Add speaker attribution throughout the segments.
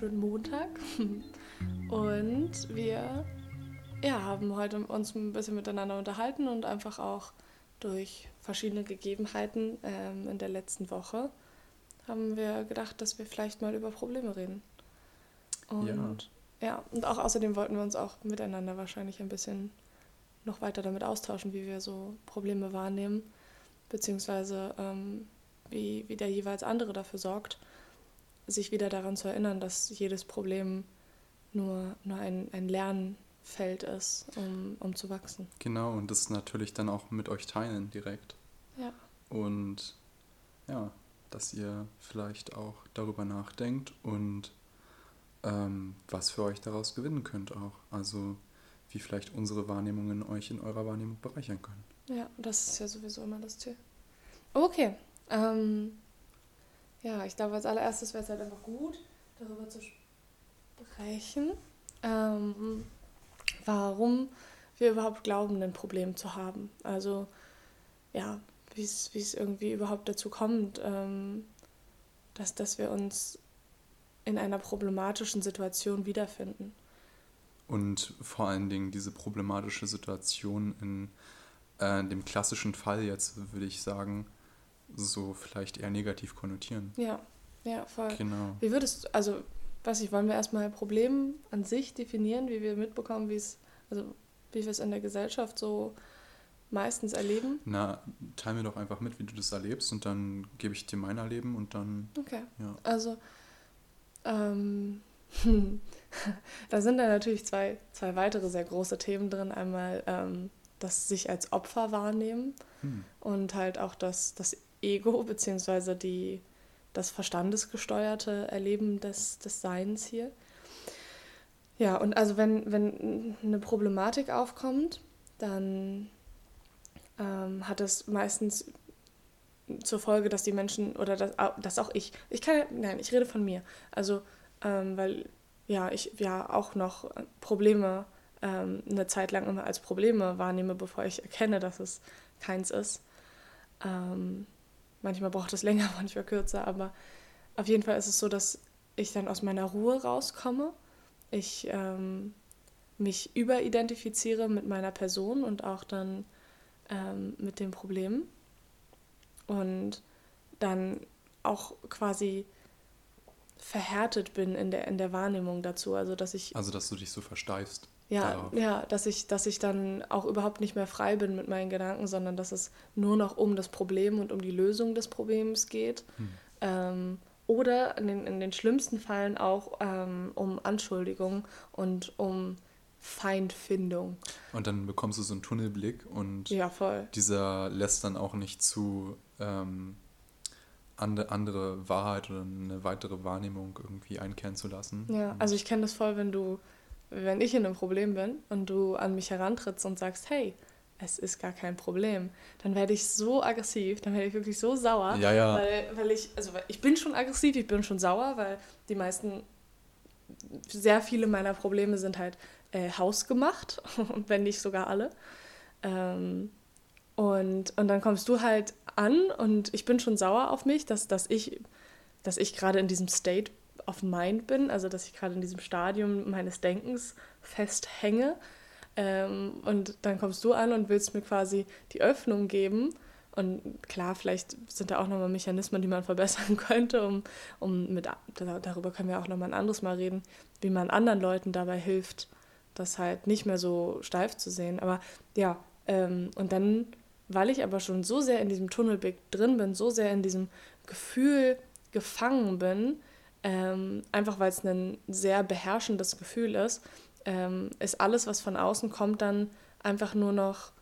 Speaker 1: wunderschönen Montag. Und wir ja, haben heute uns ein bisschen miteinander unterhalten und einfach auch durch verschiedene Gegebenheiten ähm, in der letzten Woche haben wir gedacht, dass wir vielleicht mal über Probleme reden. Und ja. ja, und auch außerdem wollten wir uns auch miteinander wahrscheinlich ein bisschen noch weiter damit austauschen, wie wir so Probleme wahrnehmen, beziehungsweise ähm, wie, wie der jeweils andere dafür sorgt, sich wieder daran zu erinnern, dass jedes Problem nur, nur ein, ein Lernfeld ist, um, um zu wachsen.
Speaker 2: Genau, und das natürlich dann auch mit euch teilen direkt. Ja. Und ja, dass ihr vielleicht auch darüber nachdenkt und ähm, was für euch daraus gewinnen könnt auch. Also wie vielleicht unsere Wahrnehmungen euch in eurer Wahrnehmung bereichern können.
Speaker 1: Ja, das ist ja sowieso immer das Ziel. Okay. Ähm, ja, ich glaube, als allererstes wäre es halt einfach gut, darüber zu sprechen, ähm, warum wir überhaupt glauben, ein Problem zu haben. Also, ja, wie es irgendwie überhaupt dazu kommt, ähm, dass, dass wir uns in einer problematischen Situation wiederfinden.
Speaker 2: Und vor allen Dingen diese problematische Situation in äh, dem klassischen Fall jetzt, würde ich sagen, so vielleicht eher negativ konnotieren.
Speaker 1: Ja, ja, voll. Genau. Wie würdest du, also, weiß ich, wollen wir erstmal Problem an sich definieren, wie wir mitbekommen, wie es, also wie wir es in der Gesellschaft so meistens erleben?
Speaker 2: Na, teil mir doch einfach mit, wie du das erlebst und dann gebe ich dir mein Erleben und dann.
Speaker 1: Okay. Ja. Also, ähm, da sind dann natürlich zwei, zwei weitere sehr große Themen drin. Einmal ähm, das sich als Opfer wahrnehmen hm. und halt auch das, das Ego beziehungsweise das verstandesgesteuerte Erleben des, des Seins hier. Ja, und also wenn, wenn eine Problematik aufkommt, dann ähm, hat es meistens zur Folge, dass die Menschen oder dass, dass auch ich, ich kann, nein, ich rede von mir. Also ähm, weil ja, ich ja auch noch Probleme ähm, eine Zeit lang immer als Probleme wahrnehme, bevor ich erkenne, dass es keins ist. Ähm, manchmal braucht es länger, manchmal kürzer, aber auf jeden Fall ist es so, dass ich dann aus meiner Ruhe rauskomme. Ich ähm, mich überidentifiziere mit meiner Person und auch dann ähm, mit dem Problem. Und dann auch quasi verhärtet bin in der, in der Wahrnehmung dazu. Also dass ich.
Speaker 2: Also dass du dich so versteifst.
Speaker 1: Ja, ja, dass ich, dass ich dann auch überhaupt nicht mehr frei bin mit meinen Gedanken, sondern dass es nur noch um das Problem und um die Lösung des Problems geht. Hm. Ähm, oder in den, in den schlimmsten Fällen auch ähm, um Anschuldigung und um Feindfindung.
Speaker 2: Und dann bekommst du so einen Tunnelblick und
Speaker 1: ja,
Speaker 2: dieser lässt dann auch nicht zu, ähm, andere, andere Wahrheit oder eine weitere Wahrnehmung irgendwie einkehren zu lassen.
Speaker 1: Ja, also ich kenne das voll, wenn du, wenn ich in einem Problem bin und du an mich herantrittst und sagst, hey, es ist gar kein Problem, dann werde ich so aggressiv, dann werde ich wirklich so sauer,
Speaker 2: ja, ja.
Speaker 1: Weil, weil ich, also ich bin schon aggressiv, ich bin schon sauer, weil die meisten, sehr viele meiner Probleme sind halt äh, hausgemacht, wenn nicht sogar alle. Ähm, und, und dann kommst du halt an und ich bin schon sauer auf mich, dass, dass ich, dass ich gerade in diesem State of Mind bin, also dass ich gerade in diesem Stadium meines Denkens festhänge. Ähm, und dann kommst du an und willst mir quasi die Öffnung geben. Und klar, vielleicht sind da auch nochmal Mechanismen, die man verbessern könnte, um, um mit, darüber können wir auch nochmal ein anderes Mal reden, wie man anderen Leuten dabei hilft, das halt nicht mehr so steif zu sehen. Aber ja, ähm, und dann weil ich aber schon so sehr in diesem Tunnelblick drin bin, so sehr in diesem Gefühl gefangen bin, ähm, einfach weil es ein sehr beherrschendes Gefühl ist, ähm, ist alles, was von außen kommt, dann einfach nur noch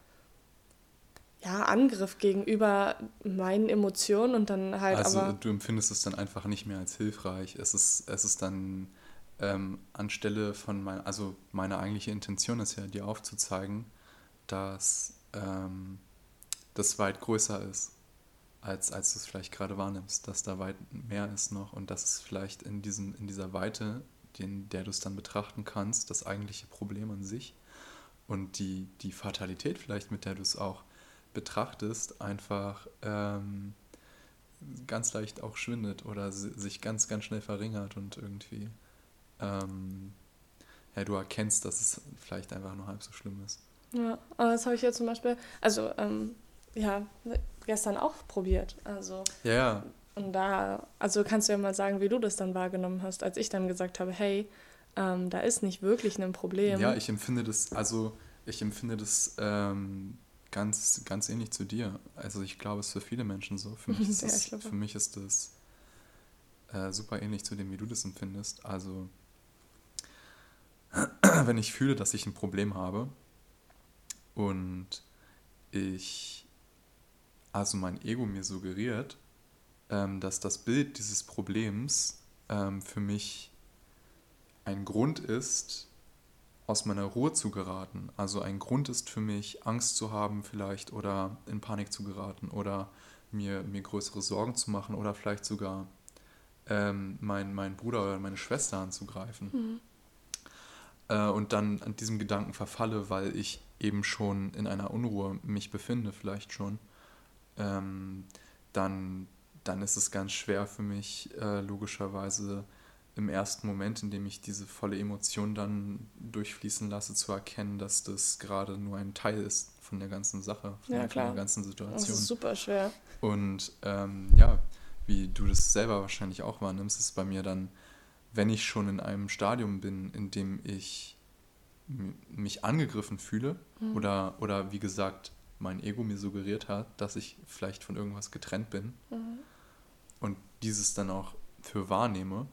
Speaker 1: ja, Angriff gegenüber meinen Emotionen und dann halt
Speaker 2: also aber... du empfindest es dann einfach nicht mehr als hilfreich. Es ist, es ist dann ähm, anstelle von meiner, also meine eigentliche Intention ist ja, dir aufzuzeigen, dass ähm, das weit größer ist, als, als du es vielleicht gerade wahrnimmst, dass da weit mehr ist noch und dass es vielleicht in, diesem, in dieser Weite, in der du es dann betrachten kannst, das eigentliche Problem an sich und die, die Fatalität vielleicht, mit der du es auch betrachtest, einfach ähm, ganz leicht auch schwindet oder sich ganz, ganz schnell verringert und irgendwie ähm, ja, du erkennst, dass es vielleicht einfach nur halb so schlimm ist.
Speaker 1: Ja, aber das habe ich ja zum Beispiel, also ähm, ja, gestern auch probiert. Also
Speaker 2: ja, ja.
Speaker 1: Und da, also kannst du ja mal sagen, wie du das dann wahrgenommen hast, als ich dann gesagt habe, hey, ähm, da ist nicht wirklich ein Problem.
Speaker 2: Ja, ich empfinde das, also ich empfinde das ähm, ganz, ganz ähnlich zu dir. Also ich glaube, es ist für viele Menschen so. Für mich ist ja, das, für mich ist das äh, super ähnlich zu dem, wie du das empfindest. Also wenn ich fühle, dass ich ein Problem habe und ich, also mein Ego mir suggeriert, ähm, dass das Bild dieses Problems ähm, für mich ein Grund ist, aus meiner Ruhe zu geraten. Also ein Grund ist für mich, Angst zu haben vielleicht oder in Panik zu geraten oder mir, mir größere Sorgen zu machen oder vielleicht sogar ähm, meinen mein Bruder oder meine Schwester anzugreifen. Mhm. Äh, und dann an diesem Gedanken verfalle, weil ich eben schon in einer Unruhe mich befinde, vielleicht schon, ähm, dann, dann ist es ganz schwer für mich, äh, logischerweise im ersten Moment, in dem ich diese volle Emotion dann durchfließen lasse, zu erkennen, dass das gerade nur ein Teil ist von der ganzen Sache, von, ja, der, ganzen Situation. Das ist
Speaker 1: super schwer.
Speaker 2: Und ähm, ja, wie du das selber wahrscheinlich auch wahrnimmst, ist bei mir dann, wenn ich schon in einem Stadium bin, in dem ich mich angegriffen fühle mhm. oder, oder wie gesagt, mein Ego mir suggeriert hat, dass ich vielleicht von irgendwas getrennt bin mhm. und dieses dann auch für wahrnehme,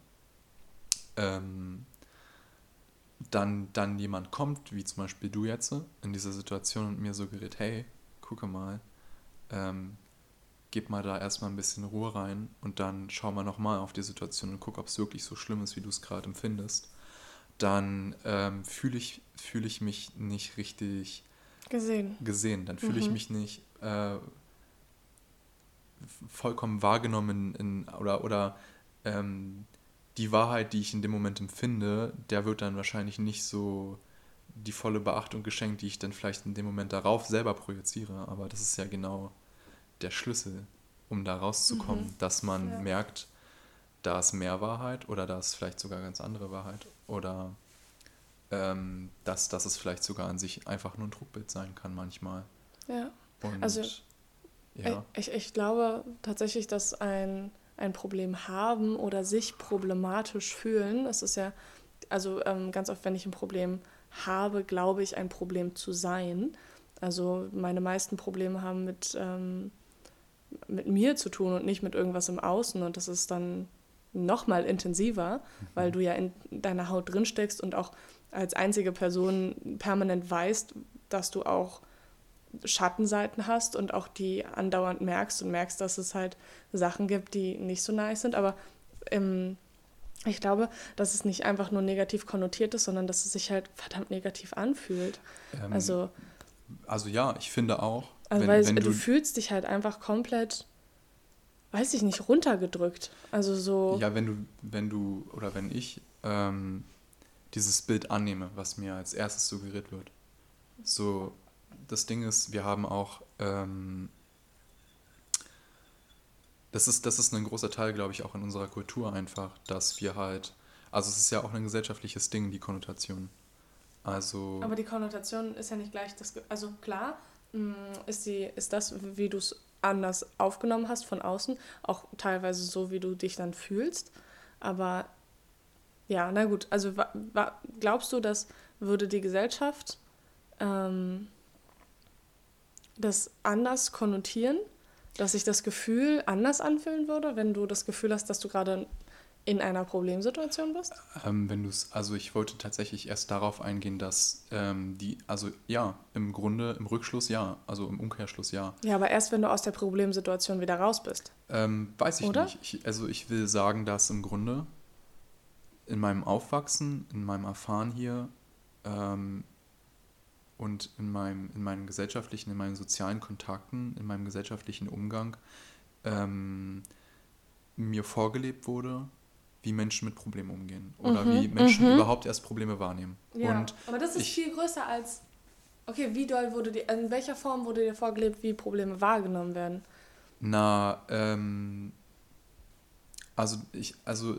Speaker 2: ähm, dann, dann jemand kommt, wie zum Beispiel du jetzt, in dieser Situation und mir suggeriert, hey, gucke mal, ähm, gib mal da erstmal ein bisschen Ruhe rein und dann schau mal nochmal auf die Situation und guck, ob es wirklich so schlimm ist, wie du es gerade empfindest, dann ähm, fühle ich, fühl ich mich nicht richtig
Speaker 1: gesehen.
Speaker 2: gesehen. Dann fühle mhm. ich mich nicht äh, vollkommen wahrgenommen in, oder, oder ähm, die Wahrheit, die ich in dem Moment empfinde, der wird dann wahrscheinlich nicht so die volle Beachtung geschenkt, die ich dann vielleicht in dem Moment darauf selber projiziere. Aber das ist ja genau der Schlüssel, um da rauszukommen, mhm. dass man ja. merkt, da ist mehr Wahrheit oder da ist vielleicht sogar ganz andere Wahrheit oder ähm, dass, dass es vielleicht sogar an sich einfach nur ein Druckbild sein kann manchmal.
Speaker 1: Ja. Und, also ja. Ich, ich glaube tatsächlich, dass ein ein Problem haben oder sich problematisch fühlen. Das ist ja, also ähm, ganz oft, wenn ich ein Problem habe, glaube ich, ein Problem zu sein. Also meine meisten Probleme haben mit, ähm, mit mir zu tun und nicht mit irgendwas im Außen. Und das ist dann noch mal intensiver, mhm. weil du ja in deiner Haut drin steckst und auch als einzige Person permanent weißt, dass du auch Schattenseiten hast und auch die andauernd merkst und merkst, dass es halt Sachen gibt, die nicht so nice sind. Aber ähm, ich glaube, dass es nicht einfach nur negativ konnotiert ist, sondern dass es sich halt verdammt negativ anfühlt. Ähm, also,
Speaker 2: also ja, ich finde auch.
Speaker 1: Also wenn, weil wenn du, du fühlst dich halt einfach komplett, weiß ich nicht, runtergedrückt. Also so.
Speaker 2: Ja, wenn du, wenn du oder wenn ich ähm, dieses Bild annehme, was mir als erstes suggeriert wird, so das Ding ist, wir haben auch, ähm, das, ist, das ist ein großer Teil, glaube ich, auch in unserer Kultur einfach, dass wir halt, also es ist ja auch ein gesellschaftliches Ding, die Konnotation. Also.
Speaker 1: Aber die Konnotation ist ja nicht gleich das, also klar, mm, ist, die, ist das, wie du es anders aufgenommen hast von außen, auch teilweise so, wie du dich dann fühlst. Aber ja, na gut, also glaubst du, dass würde die Gesellschaft ähm, das anders konnotieren, dass sich das Gefühl anders anfühlen würde, wenn du das Gefühl hast, dass du gerade in einer Problemsituation bist?
Speaker 2: Ähm, wenn du es, also ich wollte tatsächlich erst darauf eingehen, dass ähm, die, also ja, im Grunde im Rückschluss ja, also im Umkehrschluss ja.
Speaker 1: Ja, aber erst wenn du aus der Problemsituation wieder raus bist.
Speaker 2: Ähm, weiß ich Oder? nicht. Ich, also ich will sagen, dass im Grunde in meinem Aufwachsen, in meinem Erfahren hier, ähm, und in, meinem, in meinen gesellschaftlichen, in meinen sozialen Kontakten, in meinem gesellschaftlichen Umgang ähm, mir vorgelebt wurde, wie Menschen mit Problemen umgehen oder mhm, wie Menschen mhm. überhaupt erst Probleme wahrnehmen.
Speaker 1: Ja, und aber das ist ich, viel größer als, okay, wie doll wurde dir, in welcher Form wurde dir vorgelebt, wie Probleme wahrgenommen werden?
Speaker 2: Na, ähm, also ich, also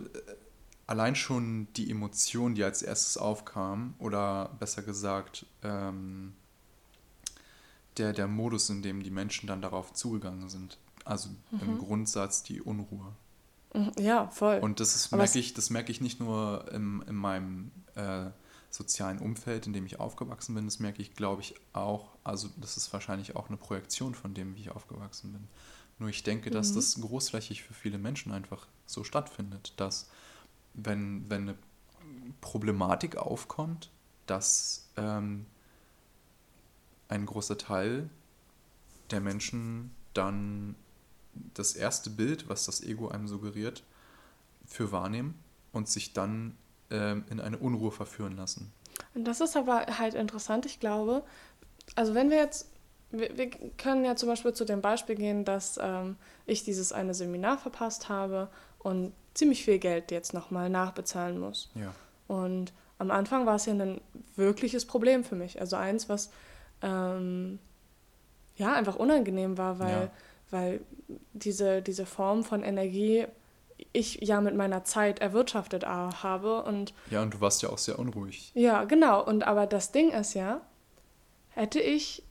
Speaker 2: allein schon die Emotion, die als erstes aufkam, oder besser gesagt, ähm, der, der Modus, in dem die Menschen dann darauf zugegangen sind. Also mhm. im Grundsatz die Unruhe.
Speaker 1: Mhm, ja, voll.
Speaker 2: Und das ist, merke ich, das merke ich nicht nur im, in meinem äh, sozialen Umfeld, in dem ich aufgewachsen bin, das merke ich, glaube ich, auch, also das ist wahrscheinlich auch eine Projektion von dem, wie ich aufgewachsen bin. Nur ich denke, dass mhm. das großflächig für viele Menschen einfach so stattfindet, dass wenn, wenn eine Problematik aufkommt, dass ähm, ein großer Teil der Menschen dann das erste Bild, was das Ego einem suggeriert, für wahrnehmen und sich dann ähm, in eine Unruhe verführen lassen.
Speaker 1: Und das ist aber halt interessant, ich glaube. Also wenn wir jetzt, wir, wir können ja zum Beispiel zu dem Beispiel gehen, dass ähm, ich dieses eine Seminar verpasst habe und ziemlich viel Geld jetzt nochmal nachbezahlen muss.
Speaker 2: Ja.
Speaker 1: Und am Anfang war es ja ein wirkliches Problem für mich. Also eins, was ähm, ja einfach unangenehm war, weil, ja. weil diese, diese Form von Energie ich ja mit meiner Zeit erwirtschaftet habe und
Speaker 2: ja und du warst ja auch sehr unruhig
Speaker 1: ja genau und aber das Ding ist ja hätte ich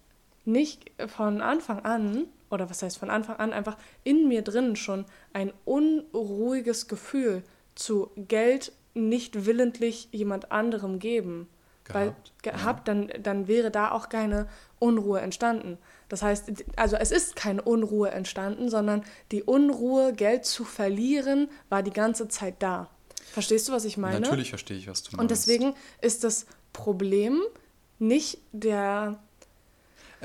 Speaker 1: nicht von Anfang an oder was heißt von Anfang an einfach in mir drin schon ein unruhiges Gefühl zu Geld nicht willentlich jemand anderem geben gehabt, weil gehabt ja. dann dann wäre da auch keine Unruhe entstanden das heißt, also es ist keine Unruhe entstanden, sondern die Unruhe, Geld zu verlieren, war die ganze Zeit da. Verstehst du, was ich meine?
Speaker 2: Natürlich verstehe ich, was du
Speaker 1: meinst. Und deswegen ist das Problem nicht der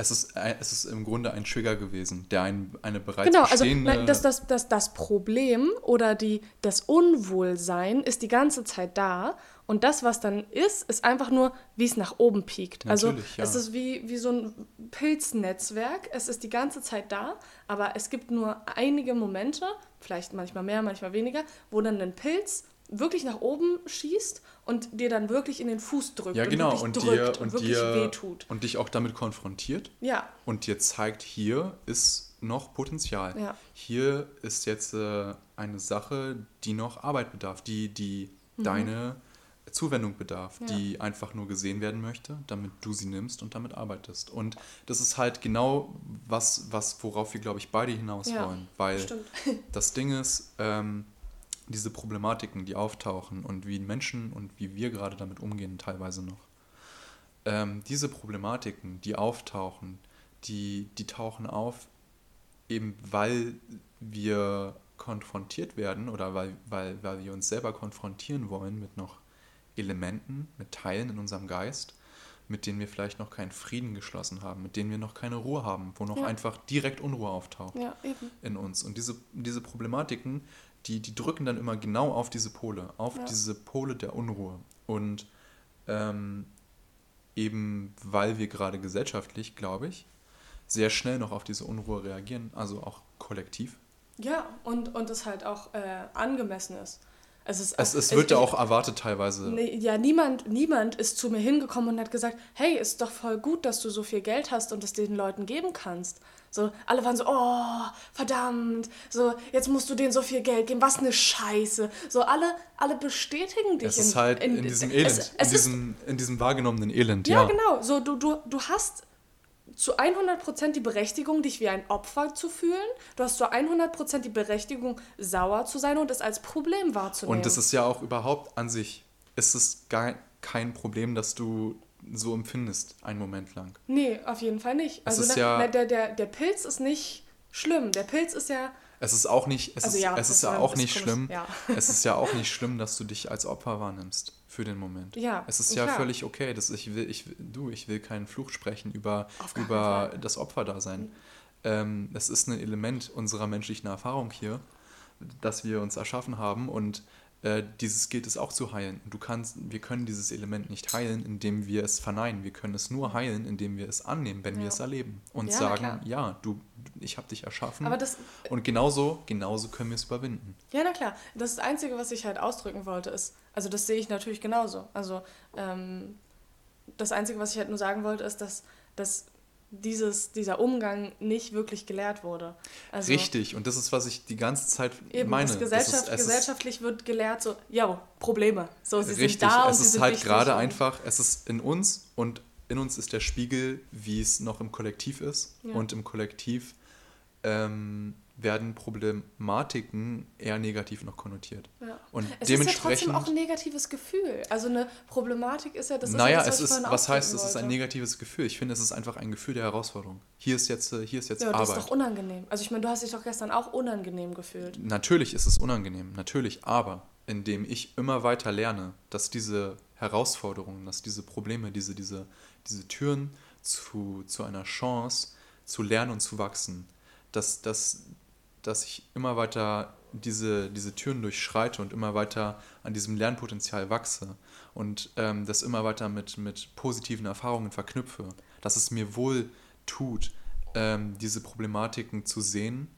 Speaker 2: es ist, es ist im Grunde ein Trigger gewesen, der ein, eine bereits genau, also
Speaker 1: nein, das, das, das, das Problem oder die, das Unwohlsein ist die ganze Zeit da und das, was dann ist, ist einfach nur, wie es nach oben piekt. Also Natürlich, also ja. es ist wie, wie so ein Pilznetzwerk. Es ist die ganze Zeit da, aber es gibt nur einige Momente, vielleicht manchmal mehr, manchmal weniger, wo dann ein Pilz wirklich nach oben schießt und dir dann wirklich in den Fuß drückt.
Speaker 2: Ja, genau.
Speaker 1: Und,
Speaker 2: und dir, und, und dir wehtut. Und dich auch damit konfrontiert.
Speaker 1: Ja.
Speaker 2: Und dir zeigt, hier ist noch Potenzial.
Speaker 1: Ja.
Speaker 2: Hier ist jetzt äh, eine Sache, die noch Arbeit bedarf, die, die mhm. deine Zuwendung bedarf, ja. die einfach nur gesehen werden möchte, damit du sie nimmst und damit arbeitest. Und das ist halt genau was, was worauf wir, glaube ich, beide hinaus ja, wollen. Weil stimmt. das Ding ist, ähm, diese Problematiken, die auftauchen und wie Menschen und wie wir gerade damit umgehen, teilweise noch. Ähm, diese Problematiken, die auftauchen, die, die tauchen auf, eben weil wir konfrontiert werden oder weil, weil, weil wir uns selber konfrontieren wollen mit noch Elementen, mit Teilen in unserem Geist, mit denen wir vielleicht noch keinen Frieden geschlossen haben, mit denen wir noch keine Ruhe haben, wo noch ja. einfach direkt Unruhe auftaucht
Speaker 1: ja,
Speaker 2: in uns. Und diese, diese Problematiken, die, die drücken dann immer genau auf diese Pole, auf ja. diese Pole der Unruhe. Und ähm, eben weil wir gerade gesellschaftlich, glaube ich, sehr schnell noch auf diese Unruhe reagieren, also auch kollektiv.
Speaker 1: Ja, und, und es halt auch äh, angemessen ist.
Speaker 2: Es, ist, es, es wird ja auch erwartet teilweise.
Speaker 1: Nee, ja, niemand, niemand ist zu mir hingekommen und hat gesagt, hey, ist doch voll gut, dass du so viel Geld hast und es den Leuten geben kannst. So, alle waren so, oh, verdammt, so, jetzt musst du denen so viel Geld geben, was eine Scheiße. So, alle, alle bestätigen dich.
Speaker 2: Es ist in, halt in, in diesem Elend, es, es in, diesem, in diesem wahrgenommenen Elend, ja.
Speaker 1: Ja, genau. So, du, du, du hast zu 100% die Berechtigung, dich wie ein Opfer zu fühlen. Du hast zu 100% die Berechtigung, sauer zu sein und es als Problem wahrzunehmen.
Speaker 2: Und das ist ja auch überhaupt an sich, ist es gar kein Problem, dass du so empfindest, einen Moment lang.
Speaker 1: Nee, auf jeden Fall nicht.
Speaker 2: Also ist ja,
Speaker 1: der, der, der Pilz ist nicht schlimm. Der Pilz ist ja.
Speaker 2: Es ist auch nicht, es also ist, ja, es ist ja auch nicht schlimm. Ja. Es ist ja auch nicht schlimm, dass du dich als Opfer wahrnimmst für den Moment.
Speaker 1: Ja.
Speaker 2: Es ist ja klar. völlig okay. Dass ich will, ich, du, ich will keinen Fluch sprechen über, über das Opferdasein. Mhm. Ähm, es ist ein Element unserer menschlichen Erfahrung hier, das wir uns erschaffen haben und äh, dieses gilt es auch zu heilen. Du kannst, wir können dieses Element nicht heilen, indem wir es verneinen. Wir können es nur heilen, indem wir es annehmen, wenn ja. wir es erleben und ja, sagen, ja, du, ich habe dich erschaffen.
Speaker 1: Aber das,
Speaker 2: und genauso, genauso können wir es überwinden.
Speaker 1: Ja, na klar. Das, das Einzige, was ich halt ausdrücken wollte, ist, also das sehe ich natürlich genauso. Also ähm, das Einzige, was ich halt nur sagen wollte, ist, dass, dass dieses, dieser Umgang nicht wirklich gelehrt wurde.
Speaker 2: Also, Richtig, und das ist, was ich die ganze Zeit eben, meine.
Speaker 1: Gesellschaft, ist, gesellschaftlich wird gelehrt, so, ja, Probleme. So, sie
Speaker 2: richtig,
Speaker 1: sind da
Speaker 2: und es ist halt gerade einfach, es ist in uns und in uns ist der Spiegel, wie es noch im Kollektiv ist. Ja. Und im Kollektiv ähm, werden Problematiken eher negativ noch konnotiert. Ja. Und
Speaker 1: es dementsprechend, ist ja trotzdem auch ein negatives Gefühl. Also eine Problematik ist ja, das
Speaker 2: naja,
Speaker 1: ist
Speaker 2: ja das, es ist, was heißt, es ist ein negatives Gefühl? Ich finde, es ist einfach ein Gefühl der Herausforderung. Hier ist jetzt, hier ist jetzt ja, Arbeit.
Speaker 1: das ist doch unangenehm. Also ich meine, du hast dich doch gestern auch unangenehm gefühlt.
Speaker 2: Natürlich ist es unangenehm, natürlich, aber indem ich immer weiter lerne, dass diese Herausforderungen, dass diese Probleme, diese, diese, diese Türen zu, zu einer Chance zu lernen und zu wachsen, dass, dass, dass ich immer weiter diese, diese Türen durchschreite und immer weiter an diesem Lernpotenzial wachse und ähm, das immer weiter mit, mit positiven Erfahrungen verknüpfe, dass es mir wohl tut, ähm, diese Problematiken zu sehen,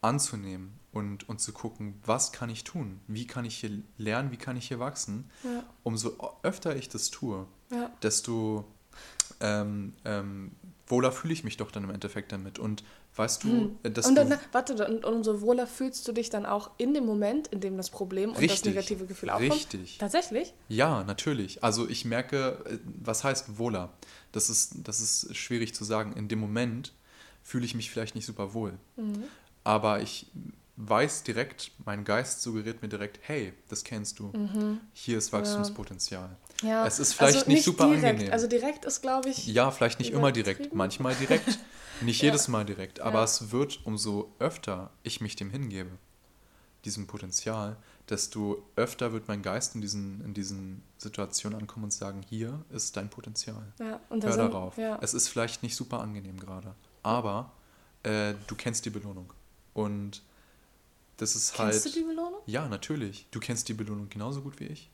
Speaker 2: anzunehmen und, und zu gucken, was kann ich tun, wie kann ich hier lernen, wie kann ich hier wachsen. Ja. Umso öfter ich das tue, ja. desto ähm, ähm wohler fühle ich mich doch dann im Endeffekt damit. Und weißt du, hm.
Speaker 1: Äh, dass und dann, du warte, und umso wohler fühlst du dich dann auch in dem Moment, in dem das Problem richtig, und das negative Gefühl aufkommt? Richtig. Tatsächlich?
Speaker 2: Ja, natürlich. Also ich merke, äh, was heißt wohler? Das ist, das ist schwierig zu sagen. In dem Moment fühle ich mich vielleicht nicht super wohl. Mhm. Aber ich weiß direkt, mein Geist suggeriert mir direkt, hey, das kennst du. Mhm. Hier ist Wachstumspotenzial. Ja. Es ist vielleicht also nicht, nicht, super
Speaker 1: direkt.
Speaker 2: angenehm.
Speaker 1: Also direkt ist, glaube ich.
Speaker 2: Ja, vielleicht nicht immer direkt, manchmal direkt, nicht ja. jedes Mal direkt. Aber ja. es wird, umso öfter ich mich dem hingebe, diesem Potenzial, desto öfter wird mein Geist in diesen, in diesen Situationen ankommen und sagen, hier ist dein Potenzial. Ja, und Hör sind, darauf. Ja. Es ist vielleicht nicht super angenehm gerade, aber äh, du kennst die Belohnung. Und das ist Kennst halt. Kennst du die Belohnung? Ja, natürlich. Du kennst die Belohnung genauso gut wie ich.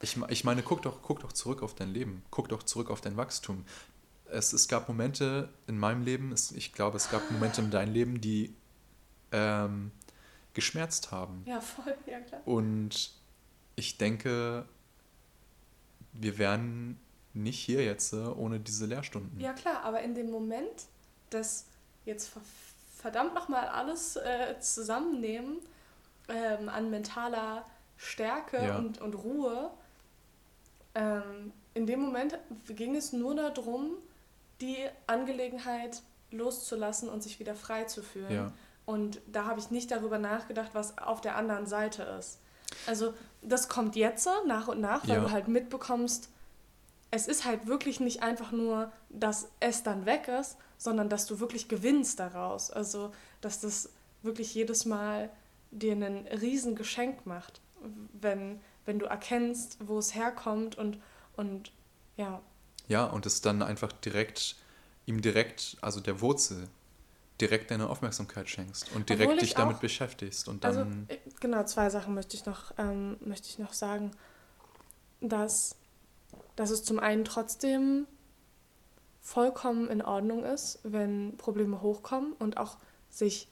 Speaker 2: Ich, ich meine, guck doch, guck doch zurück auf dein Leben. Guck doch zurück auf dein Wachstum. Es, es gab Momente in meinem Leben, es, ich glaube, es gab Momente in deinem Leben, die ähm, geschmerzt haben.
Speaker 1: Ja, voll, ja klar.
Speaker 2: Und ich denke, wir wären nicht hier jetzt äh, ohne diese Lehrstunden.
Speaker 1: Ja klar, aber in dem Moment des jetzt verdammt nochmal alles äh, zusammennehmen ähm, an mentaler Stärke ja. und, und Ruhe. Ähm, in dem Moment ging es nur darum, die Angelegenheit loszulassen und sich wieder frei zu fühlen. Ja. Und da habe ich nicht darüber nachgedacht, was auf der anderen Seite ist. Also das kommt jetzt nach und nach, weil ja. du halt mitbekommst, es ist halt wirklich nicht einfach nur, dass es dann weg ist, sondern dass du wirklich gewinnst daraus. Also, dass das wirklich jedes Mal dir ein Riesengeschenk macht, wenn, wenn du erkennst, wo es herkommt und, und ja.
Speaker 2: Ja, und es dann einfach direkt, ihm direkt, also der Wurzel, direkt deine Aufmerksamkeit schenkst und direkt dich damit auch, beschäftigst. Und
Speaker 1: also, dann also, genau, zwei Sachen möchte ich noch, ähm, möchte ich noch sagen. Dass, dass es zum einen trotzdem vollkommen in Ordnung ist, wenn Probleme hochkommen und auch sich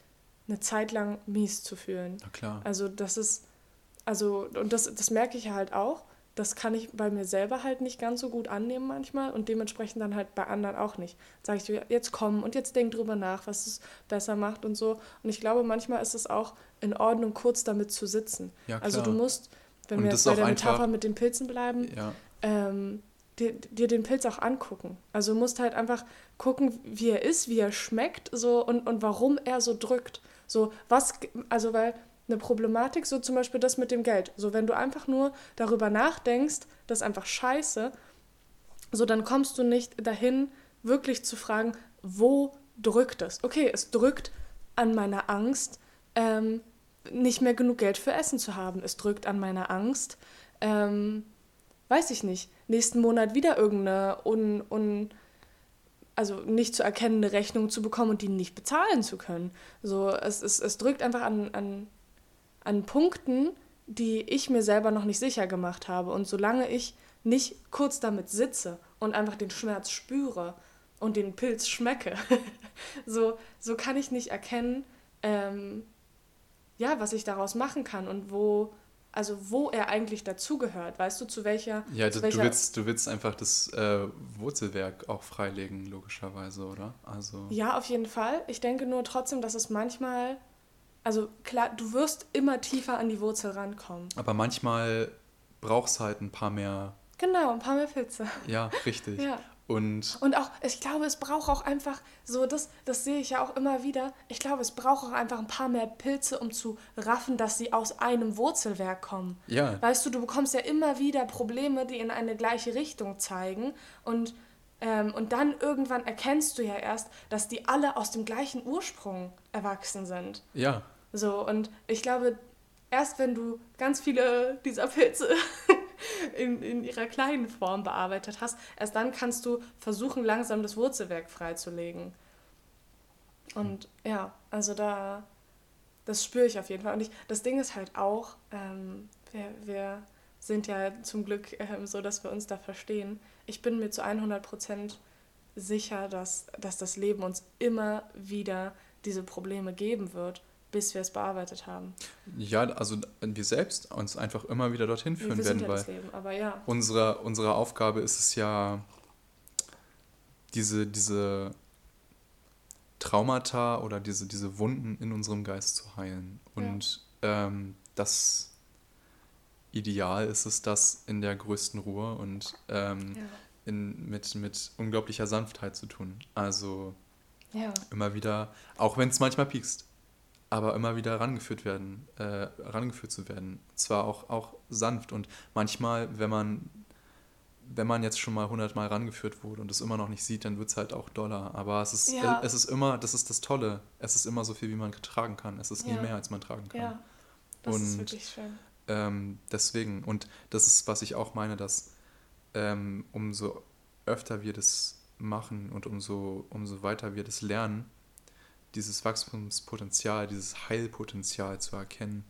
Speaker 1: eine Zeit lang mies zu fühlen.
Speaker 2: Na klar.
Speaker 1: Also das ist, also, und das, das merke ich halt auch, das kann ich bei mir selber halt nicht ganz so gut annehmen manchmal und dementsprechend dann halt bei anderen auch nicht. Sage ich dir, jetzt komm und jetzt denk drüber nach, was es besser macht und so. Und ich glaube, manchmal ist es auch in Ordnung, kurz damit zu sitzen. Ja, also du musst, wenn und wir jetzt bei der Metapher mit den Pilzen bleiben, ja. ähm, dir, dir den Pilz auch angucken. Also du musst halt einfach gucken, wie er ist, wie er schmeckt so und, und warum er so drückt. So, was, also weil eine Problematik, so zum Beispiel das mit dem Geld. So, wenn du einfach nur darüber nachdenkst, das ist einfach scheiße, so dann kommst du nicht dahin, wirklich zu fragen, wo drückt es? Okay, es drückt an meiner Angst, ähm, nicht mehr genug Geld für Essen zu haben. Es drückt an meiner Angst, ähm, weiß ich nicht, nächsten Monat wieder irgendeine un, un, also nicht zu erkennende Rechnung zu bekommen und die nicht bezahlen zu können. So, es, es, es drückt einfach an, an, an Punkten, die ich mir selber noch nicht sicher gemacht habe. Und solange ich nicht kurz damit sitze und einfach den Schmerz spüre und den Pilz schmecke, so, so kann ich nicht erkennen, ähm, ja, was ich daraus machen kann und wo, also wo er eigentlich dazugehört. Weißt du, zu welcher.
Speaker 2: Ja,
Speaker 1: zu
Speaker 2: du,
Speaker 1: welcher,
Speaker 2: willst, du willst einfach das äh, Wurzelwerk auch freilegen, logischerweise, oder? Also.
Speaker 1: Ja, auf jeden Fall. Ich denke nur trotzdem, dass es manchmal. Also klar, du wirst immer tiefer an die Wurzel rankommen.
Speaker 2: Aber manchmal braucht es halt ein paar mehr.
Speaker 1: Genau, ein paar mehr Pilze.
Speaker 2: Ja, richtig.
Speaker 1: Ja.
Speaker 2: Und
Speaker 1: Und auch, ich glaube, es braucht auch einfach, so das, das sehe ich ja auch immer wieder, ich glaube, es braucht auch einfach ein paar mehr Pilze, um zu raffen, dass sie aus einem Wurzelwerk kommen.
Speaker 2: ja,
Speaker 1: Weißt du, du bekommst ja immer wieder Probleme, die in eine gleiche Richtung zeigen und, ähm, und dann irgendwann erkennst du ja erst, dass die alle aus dem gleichen Ursprung erwachsen sind.
Speaker 2: ja,
Speaker 1: So, und ich glaube, erst wenn du ganz viele dieser Pilze in, in ihrer kleinen Form bearbeitet hast, erst dann kannst du versuchen, langsam das Wurzelwerk freizulegen. Und ja, also da, das spüre ich auf jeden Fall. Und ich, das Ding ist halt auch, ähm, wir, wir sind ja zum Glück ähm, so, dass wir uns da verstehen. Ich bin mir zu 100 Prozent sicher, dass, dass das Leben uns immer wieder diese Probleme geben wird, bis wir es bearbeitet haben.
Speaker 2: ja, also wir selbst uns einfach immer wieder dorthin
Speaker 1: Wir
Speaker 2: führen
Speaker 1: sind
Speaker 2: werden,
Speaker 1: ja
Speaker 2: weil
Speaker 1: Leben, aber ja.
Speaker 2: unsere, unsere Aufgabe ist es ja, diese, diese Traumata oder diese, diese Wunden in unserem Geist zu heilen. Und ähm, das Ideal ist es, das in der größten Ruhe und ähm,
Speaker 1: Ja.
Speaker 2: in, mit, mit unglaublicher Sanftheit zu tun. Also
Speaker 1: Ja.
Speaker 2: immer wieder, auch wenn es manchmal piekst, aber immer wieder rangeführt werden, äh, rangeführt zu werden. Zwar auch, auch sanft und manchmal, wenn man, wenn man jetzt schon mal hundertmal rangeführt wurde und es immer noch nicht sieht, dann wird es halt auch doller. Aber es ist,
Speaker 1: Ja.
Speaker 2: äh, es ist immer, das ist das Tolle, es ist immer so viel, wie man tragen kann. Es ist nie
Speaker 1: Ja.
Speaker 2: mehr, als man tragen kann.
Speaker 1: Ja. Das ist
Speaker 2: Und-
Speaker 1: wirklich schön.
Speaker 2: Ähm, deswegen, und das ist, was ich auch meine, dass ähm, umso öfter wir das machen und umso, umso weiter wir das lernen, dieses Wachstumspotenzial, dieses Heilpotenzial zu erkennen,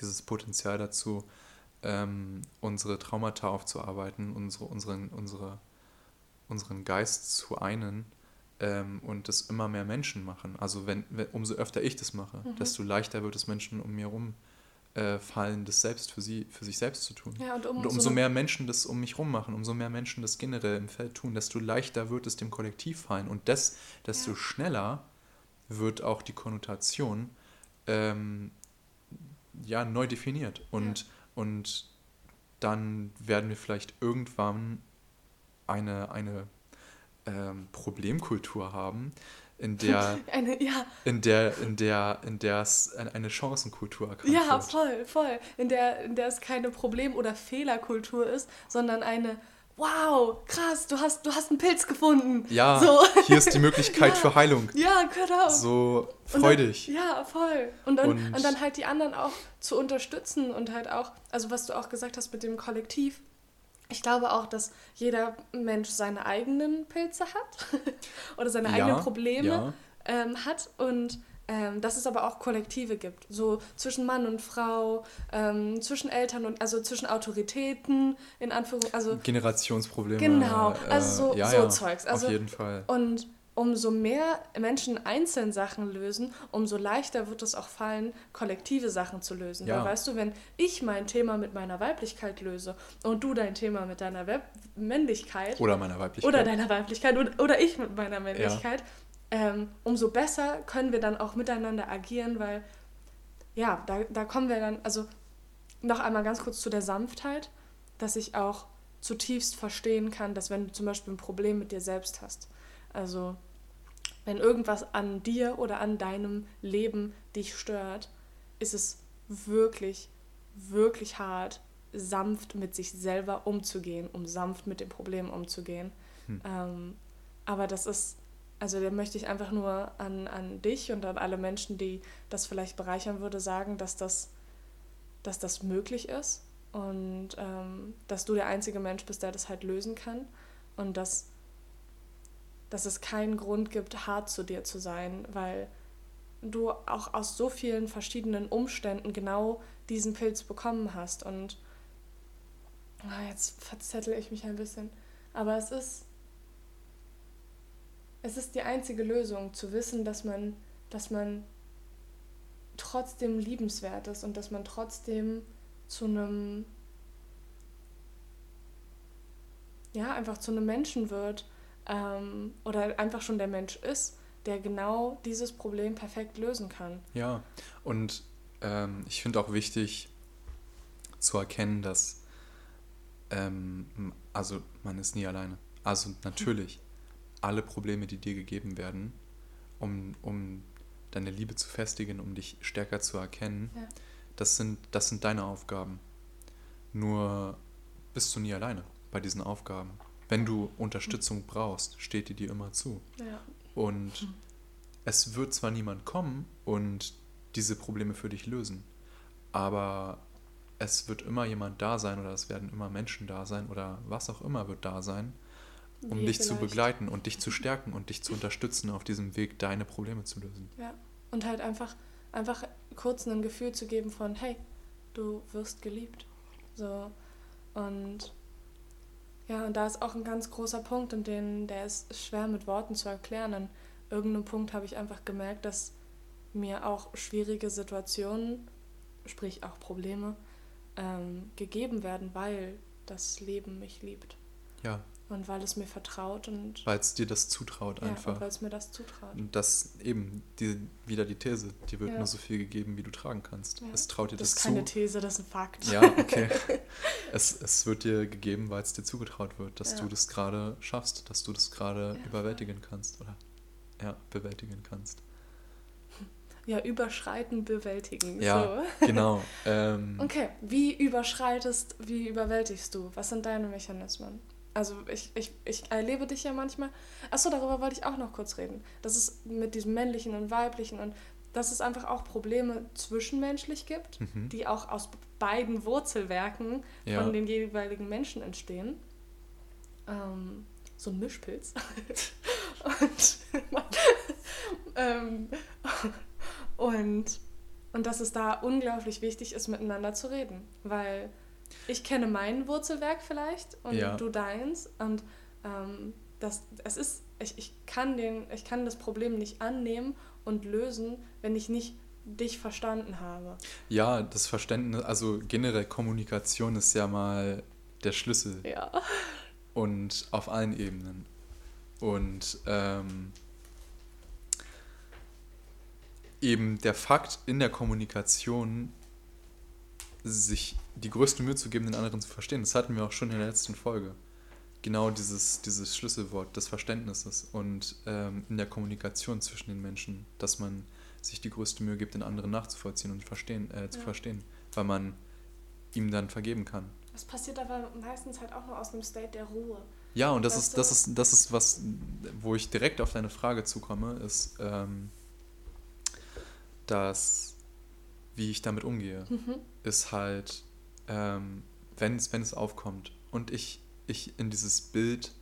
Speaker 2: dieses Potenzial dazu, ähm, unsere Traumata aufzuarbeiten, unsere, unseren, unsere, unseren Geist zu einen ähm, und das immer mehr Menschen machen. Also wenn, wenn umso öfter ich das mache,
Speaker 1: Mhm.
Speaker 2: desto leichter wird es Menschen um mir herum äh, fallen, das selbst für sie, für sich selbst zu tun.
Speaker 1: Ja, und um
Speaker 2: Und
Speaker 1: so
Speaker 2: umso
Speaker 1: eine-
Speaker 2: mehr Menschen das um mich rum machen, umso mehr Menschen das generell im Feld tun, desto leichter wird es dem Kollektiv fallen. Und das, desto
Speaker 1: Ja.
Speaker 2: schneller wird auch die Konnotation ähm, ja, neu definiert. Und, und dann werden wir vielleicht irgendwann eine, eine ähm, Problemkultur haben, in der,
Speaker 1: Eine, ja,
Speaker 2: in der, in der, in der es eine Chancenkultur erkannt
Speaker 1: ja,
Speaker 2: wird.
Speaker 1: voll, voll. In der, in der es keine Problem- oder Fehlerkultur ist, sondern eine, wow, krass, du hast, du hast einen Pilz gefunden.
Speaker 2: Ja,
Speaker 1: So.
Speaker 2: hier ist die Möglichkeit
Speaker 1: Ja.
Speaker 2: für Heilung.
Speaker 1: Ja, genau.
Speaker 2: So freudig.
Speaker 1: Dann, ja, voll. Und dann,
Speaker 2: Und-
Speaker 1: und, dann halt die anderen auch zu unterstützen und halt auch, also was du auch gesagt hast mit dem Kollektiv. Ich glaube auch, dass jeder Mensch seine eigenen Pilze hat oder seine eigenen Probleme
Speaker 2: Ja,
Speaker 1: ähm, hat und ähm, dass es aber auch Kollektive gibt, so zwischen Mann und Frau, ähm, zwischen Eltern und also zwischen Autoritäten in Anführungszeichen, also
Speaker 2: Generationsprobleme.
Speaker 1: Genau, also so-
Speaker 2: ja,
Speaker 1: so
Speaker 2: ja,
Speaker 1: Zeugs. Also-
Speaker 2: auf jeden Fall.
Speaker 1: und umso mehr Menschen einzeln Sachen lösen, umso leichter wird es auch fallen, kollektive Sachen zu lösen.
Speaker 2: Ja.
Speaker 1: Weil weißt du, wenn ich mein Thema mit meiner Weiblichkeit löse und du dein Thema mit deiner Web Männlichkeit
Speaker 2: Oder meiner Weiblichkeit.
Speaker 1: oder deiner Weiblichkeit oder, oder ich mit meiner Männlichkeit, ähm, umso besser können wir dann auch miteinander agieren, weil ja, da, da kommen wir dann, also noch einmal ganz kurz zu der Sanftheit, dass ich auch zutiefst verstehen kann, dass wenn du zum Beispiel ein Problem mit dir selbst hast, also wenn irgendwas an dir oder an deinem Leben dich stört, ist es wirklich, wirklich hart, sanft mit sich selber umzugehen, um sanft mit dem Problem umzugehen.
Speaker 2: Hm.
Speaker 1: Ähm, aber das ist, also da möchte ich einfach nur an, an dich und an alle Menschen, die das vielleicht bereichern würde, sagen, dass das, dass das möglich ist und ähm, dass du der einzige Mensch bist, der das halt lösen kann und dass, dass es keinen Grund gibt, hart zu dir zu sein, weil du auch aus so vielen verschiedenen Umständen genau diesen Pilz bekommen hast und ah, jetzt verzettel ich mich ein bisschen, aber es ist es ist die einzige Lösung, zu wissen, dass man, dass man trotzdem liebenswert ist und dass man trotzdem zu einem, ja, einfach zu einem Menschen wird ähm, oder einfach schon der Mensch ist, der genau dieses Problem perfekt lösen kann.
Speaker 2: Ja, und ähm, ich finde auch wichtig zu erkennen, dass ähm, also man ist nie alleine. Also natürlich, alle Probleme, die dir gegeben werden, um, um deine Liebe zu festigen, um dich stärker zu erkennen, ja. das, sind, das sind deine Aufgaben. Nur bist du nie alleine bei diesen Aufgaben. Wenn du Unterstützung brauchst, steht die dir immer zu. Ja. Und es wird zwar niemand kommen und diese Probleme für dich lösen, aber es wird immer jemand da sein oder es werden immer Menschen da sein oder was auch immer wird da sein, um Wie dich vielleicht. zu begleiten und dich zu stärken und dich zu unterstützen auf diesem Weg, deine Probleme zu lösen.
Speaker 1: Ja, und halt einfach, einfach kurz ein Gefühl zu geben von, hey, du wirst geliebt. So, und ja, und da ist auch ein ganz großer Punkt, in den der ist schwer mit Worten zu erklären. An irgendeinem Punkt habe ich einfach gemerkt, dass mir auch schwierige Situationen, sprich auch Probleme, ähm, gegeben werden, weil das Leben mich liebt. Ja. Und weil es mir vertraut und.
Speaker 2: Weil es dir das zutraut
Speaker 1: ja,
Speaker 2: einfach.
Speaker 1: weil es mir das zutraut.
Speaker 2: Und das eben, die, wieder die These, dir wird ja. nur so viel gegeben, wie du tragen kannst. Ja. Es traut dir das,
Speaker 1: zu. Das ist keine These, das ist ein Fakt.
Speaker 2: Ja, okay. es, es wird dir gegeben, weil es dir zugetraut wird, dass du das gerade schaffst, dass du das gerade überwältigen kannst oder ja, bewältigen kannst
Speaker 1: ja, überschreiten, bewältigen.
Speaker 2: Ja, so. genau.
Speaker 1: Ähm, okay, wie überschreitest, wie überwältigst du? Was sind deine Mechanismen? Also ich, ich, ich erlebe dich ja manchmal. Achso, darüber wollte ich auch noch kurz reden. Das ist mit diesem männlichen und weiblichen und dass es einfach auch Probleme zwischenmenschlich gibt, mhm. die auch aus beiden Wurzelwerken ja. von den jeweiligen Menschen entstehen. Ähm, so ein Mischpilz. und, ähm, und, und dass es da unglaublich wichtig ist, miteinander zu reden. Weil ich kenne mein Wurzelwerk vielleicht und ja. du deins. Und ähm, das, es ist, ich, ich, kann den, ich kann das Problem nicht annehmen und lösen, wenn ich nicht dich verstanden habe.
Speaker 2: Ja, das Verständnis, also generell Kommunikation ist ja mal der Schlüssel.
Speaker 1: Ja.
Speaker 2: Und auf allen Ebenen. Und ähm, eben der Fakt in der Kommunikation, sich die größte Mühe zu geben, den anderen zu verstehen. Das hatten wir auch schon in der letzten Folge. Genau dieses, dieses Schlüsselwort des Verständnisses und ähm, in der Kommunikation zwischen den Menschen, dass man sich die größte Mühe gibt, den anderen nachzuvollziehen und verstehen, äh, zu ja. verstehen, weil man ihm dann vergeben kann.
Speaker 1: Das passiert aber meistens halt auch nur aus einem State der Ruhe.
Speaker 2: Ja, und das ist, das ist, das ist was, wo ich direkt auf deine Frage zukomme, ist, ähm, dass, wie ich damit umgehe, mhm. ist halt, ähm, wenn, es, wenn es aufkommt und ich, ich in dieses Bild,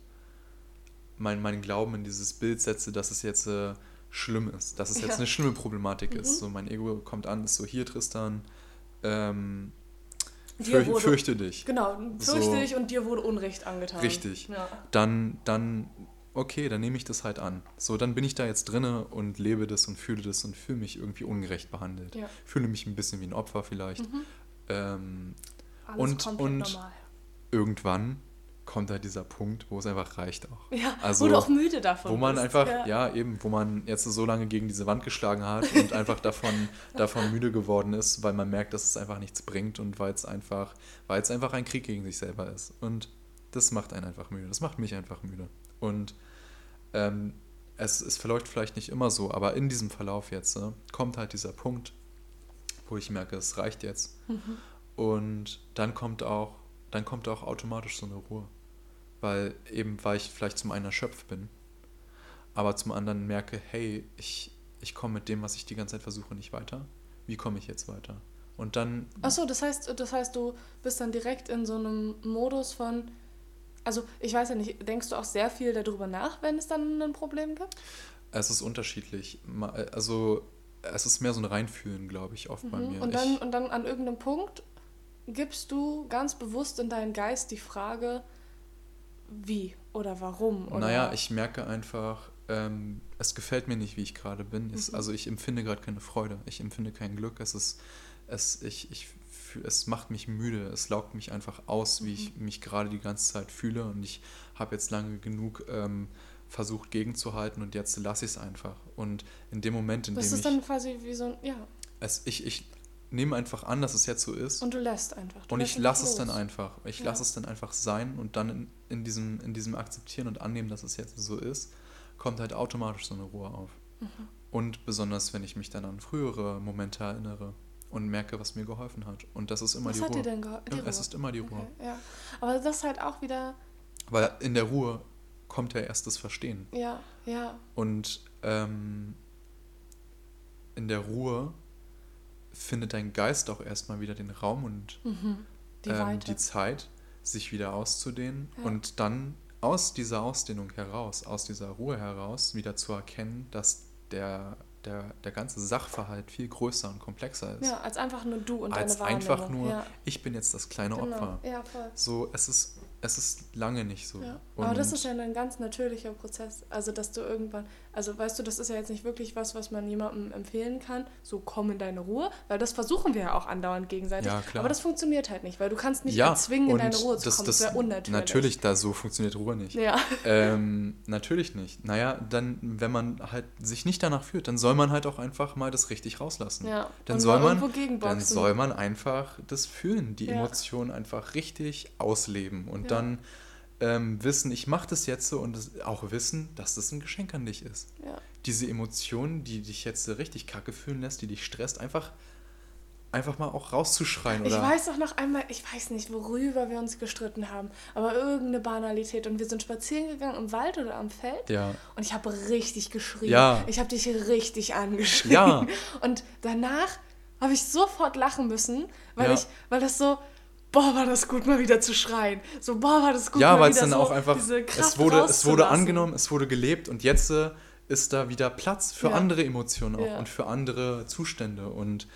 Speaker 2: mein, meinen Glauben in dieses Bild setze, dass es jetzt äh, schlimm ist, dass es jetzt ja. eine schlimme Problematik mhm. ist. So mein Ego kommt an, ist so, hier Tristan, ähm, Für, wurde, fürchte dich.
Speaker 1: Genau, fürchte so, dich und dir wurde Unrecht angetan.
Speaker 2: Richtig. Ja. Dann, dann okay, dann nehme ich das halt an. So, dann bin ich da jetzt drinne und lebe das und fühle das und fühle mich irgendwie ungerecht behandelt. Ja. Fühle mich ein bisschen wie ein Opfer vielleicht. Mhm. Ähm, und und normal. irgendwann kommt da dieser Punkt, wo es einfach reicht auch.
Speaker 1: Ja, also, wo du auch müde davon
Speaker 2: Wo man bist. einfach, ja. ja. eben, wo man jetzt so lange gegen diese Wand geschlagen hat und einfach davon, davon müde geworden ist, weil man merkt, dass es einfach nichts bringt und weil es einfach, weil es einfach ein Krieg gegen sich selber ist. Und das macht einen einfach müde. Das macht mich einfach müde. Und ähm, es, es verläuft vielleicht nicht immer so, aber in diesem Verlauf jetzt äh, kommt halt dieser Punkt, wo ich merke, es reicht jetzt. Mhm. Und dann kommt auch, dann kommt auch automatisch so eine Ruhe. Weil eben, weil ich vielleicht zum einen erschöpft bin, aber zum anderen merke, hey, ich, ich komme mit dem, was ich die ganze Zeit versuche, nicht weiter. Wie komme ich jetzt weiter? Und dann.
Speaker 1: Achso, das heißt, das heißt, du bist dann direkt in so einem Modus von, also ich weiß ja nicht, denkst du auch sehr viel darüber nach, wenn es dann ein Problem gibt?
Speaker 2: Es ist unterschiedlich. Also es ist mehr so ein Reinfühlen, glaube ich, oft mhm. bei mir.
Speaker 1: Und dann, ich, und dann an irgendeinem Punkt gibst du ganz bewusst in deinen Geist die Frage, wie oder warum? Oder?
Speaker 2: Naja, ich merke einfach, ähm, es gefällt mir nicht, wie ich gerade bin. Es, mhm. Also ich empfinde gerade keine Freude, ich empfinde kein Glück. Es ist, es, ich, ich es macht mich müde, es laugt mich einfach aus, mhm. wie ich mich gerade die ganze Zeit fühle und ich habe jetzt lange genug ähm, versucht gegenzuhalten und jetzt lasse ich es einfach. Und in dem Moment, in das dem ich... Das ist dann quasi wie so ein, ja. Es, ich, ich nehme einfach an, dass es jetzt so ist.
Speaker 1: Und du lässt einfach. Du
Speaker 2: und ich lasse es dann einfach. Ich ja. lasse es dann einfach sein und dann in, in, diesem, in diesem Akzeptieren und Annehmen, dass es jetzt so ist, kommt halt automatisch so eine Ruhe auf. Mhm. Und besonders, wenn ich mich dann an frühere Momente erinnere und merke, was mir geholfen hat. Und das ist immer was die Ruhe. Was hat dir denn geholfen? Es ist immer die Ruhe.
Speaker 1: Okay, ja. Aber das ist halt auch wieder...
Speaker 2: Weil in der Ruhe kommt ja erst das Verstehen.
Speaker 1: Ja, ja.
Speaker 2: Und ähm, in der Ruhe findet dein Geist auch erstmal wieder den Raum und mhm. die, ähm, die, Zeit, sich wieder auszudehnen ja. und dann aus dieser Ausdehnung heraus, aus dieser Ruhe heraus, wieder zu erkennen, dass der, der, der ganze Sachverhalt viel größer und komplexer ist.
Speaker 1: Ja, als einfach nur du und als
Speaker 2: deine Wahrnehmung. Als einfach nur, ja. ich bin jetzt das kleine genau. Opfer. Ja, voll. So, es ist es ist lange nicht so.
Speaker 1: Ja. Aber das ist ja ein ganz natürlicher Prozess. Also, dass du irgendwann, also weißt du, das ist ja jetzt nicht wirklich was, was man jemandem empfehlen kann, so komm in deine Ruhe, weil das versuchen wir ja auch andauernd gegenseitig. Ja, klar. Aber das funktioniert halt nicht, weil du kannst nicht ja, erzwingen, in deine Ruhe zu das, kommen. Das, das wäre
Speaker 2: unnatürlich. Natürlich, da so funktioniert Ruhe nicht. Ja. Ähm, natürlich nicht. Naja, dann, wenn man halt sich nicht danach fühlt, dann soll man halt auch einfach mal das richtig rauslassen. Ja. Dann, soll man, dann soll man einfach das fühlen, die ja. Emotionen einfach richtig ausleben und ja dann ähm, wissen, ich mache das jetzt so und auch wissen, dass das ein Geschenk an dich ist. Ja. Diese Emotion, die dich jetzt richtig kacke fühlen lässt, die dich stresst, einfach, einfach mal auch rauszuschreien.
Speaker 1: Oder? Ich weiß auch noch einmal, ich weiß nicht, worüber wir uns gestritten haben, aber irgendeine Banalität. Und wir sind spazieren gegangen im Wald oder am Feld. Ja. Und ich habe richtig geschrien. Ja. Ich habe dich richtig angeschrien. Ja. Und danach habe ich sofort lachen müssen, weil, ich, weil das so boah, war das gut, mal wieder zu schreien. So, boah, war das gut, ja, mal wieder dann so auch
Speaker 2: einfach, es wurde, es wurde angenommen, es wurde gelebt und jetzt äh, ist da wieder Platz für ja. andere Emotionen auch ja. und für andere Zustände. Und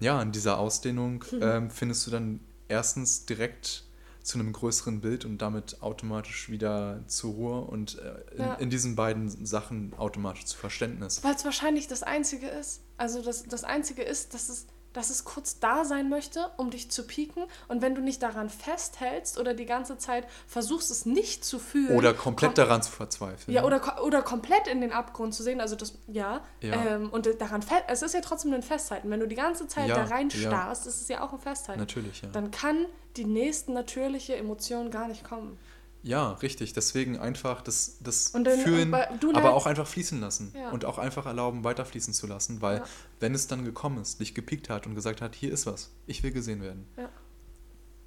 Speaker 2: ja, in dieser Ausdehnung hm. ähm, findest du dann erstens direkt zu einem größeren Bild und damit automatisch wieder zur Ruhe und äh, in, ja. in, diesen beiden Sachen automatisch zu Verständnis.
Speaker 1: Weil es wahrscheinlich das Einzige ist. Also das, das Einzige ist, dass es dass es kurz da sein möchte, um dich zu pieken. Und wenn du nicht daran festhältst oder die ganze Zeit versuchst, es nicht zu fühlen.
Speaker 2: Oder komplett kom daran zu verzweifeln.
Speaker 1: Ja, oder, oder komplett in den Abgrund zu sehen. Also das, ja. ja. Ähm, und daran es ist ja trotzdem ein Festhalten. Wenn du die ganze Zeit ja, da rein starrst, ja. ist es ja auch ein Festhalten. Natürlich, ja. Dann kann die nächste natürliche Emotion gar nicht kommen.
Speaker 2: Ja, richtig. Deswegen einfach das, das dann, Fühlen, aber auch einfach fließen lassen. Ja. Und auch einfach erlauben, weiterfließen zu lassen. Weil ja. wenn es dann gekommen ist, dich gepiekt hat und gesagt hat, hier ist was, ich will gesehen werden, ja.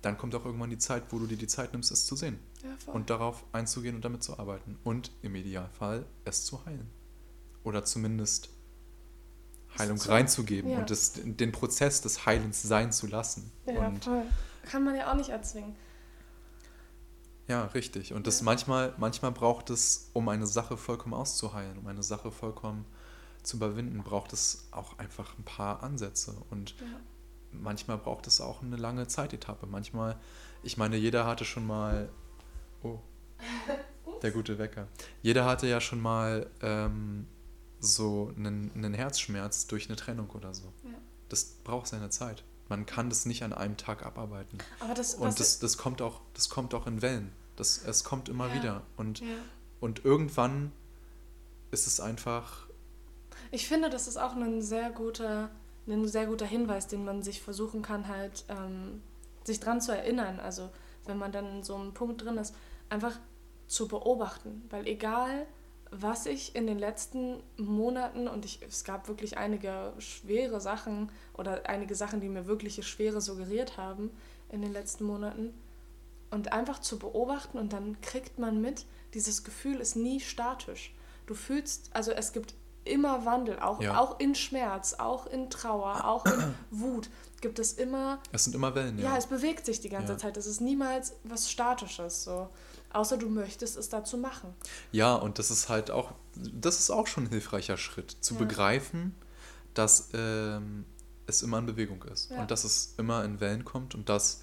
Speaker 2: dann kommt auch irgendwann die Zeit, wo du dir die Zeit nimmst, es zu sehen. und darauf einzugehen und damit zu arbeiten. Und im Idealfall es zu heilen. Oder zumindest Heilung so, reinzugeben und das, den Prozess des Heilens sein zu lassen.
Speaker 1: Ja,
Speaker 2: und
Speaker 1: voll. Kann man ja auch nicht erzwingen.
Speaker 2: Ja, richtig. Und das manchmal, manchmal braucht es, um eine Sache vollkommen auszuheilen, um eine Sache vollkommen zu überwinden, braucht es auch einfach ein paar Ansätze. Und ja. manchmal braucht es auch eine lange Zeitetappe. Manchmal, ich meine, jeder hatte schon mal. Oh, der gute Wecker. Jeder hatte ja schon mal ähm, so einen, einen Herzschmerz durch eine Trennung oder so. Ja. Das braucht seine Zeit. Man kann das nicht an einem Tag abarbeiten. Aber das, und das, das, kommt auch, das kommt auch in Wellen. Das, es kommt immer ja. wieder. Und, ja. und irgendwann ist es einfach.
Speaker 1: Ich finde, das ist auch ein sehr guter, ein sehr guter Hinweis, den man sich versuchen kann, halt ähm, sich dran zu erinnern. Also wenn man dann in so einem Punkt drin ist, einfach zu beobachten. Weil egal, was ich in den letzten Monaten, und ich, es gab wirklich einige schwere Sachen oder einige Sachen, die mir wirkliche Schwere suggeriert haben in den letzten Monaten, und einfach zu beobachten und dann kriegt man mit, dieses Gefühl ist nie statisch. Du fühlst, also es gibt immer Wandel, auch, ja. auch in Schmerz, auch in Trauer, auch in Wut gibt es immer.
Speaker 2: Es sind immer Wellen,
Speaker 1: ja. Ja, es bewegt sich die ganze ja. Zeit. Es ist niemals was Statisches. So. Außer du möchtest es dazu machen.
Speaker 2: Ja, und das ist halt auch, das ist auch schon ein hilfreicher Schritt, zu ja. begreifen, dass ähm, es immer in Bewegung ist ja. und dass es immer in Wellen kommt und dass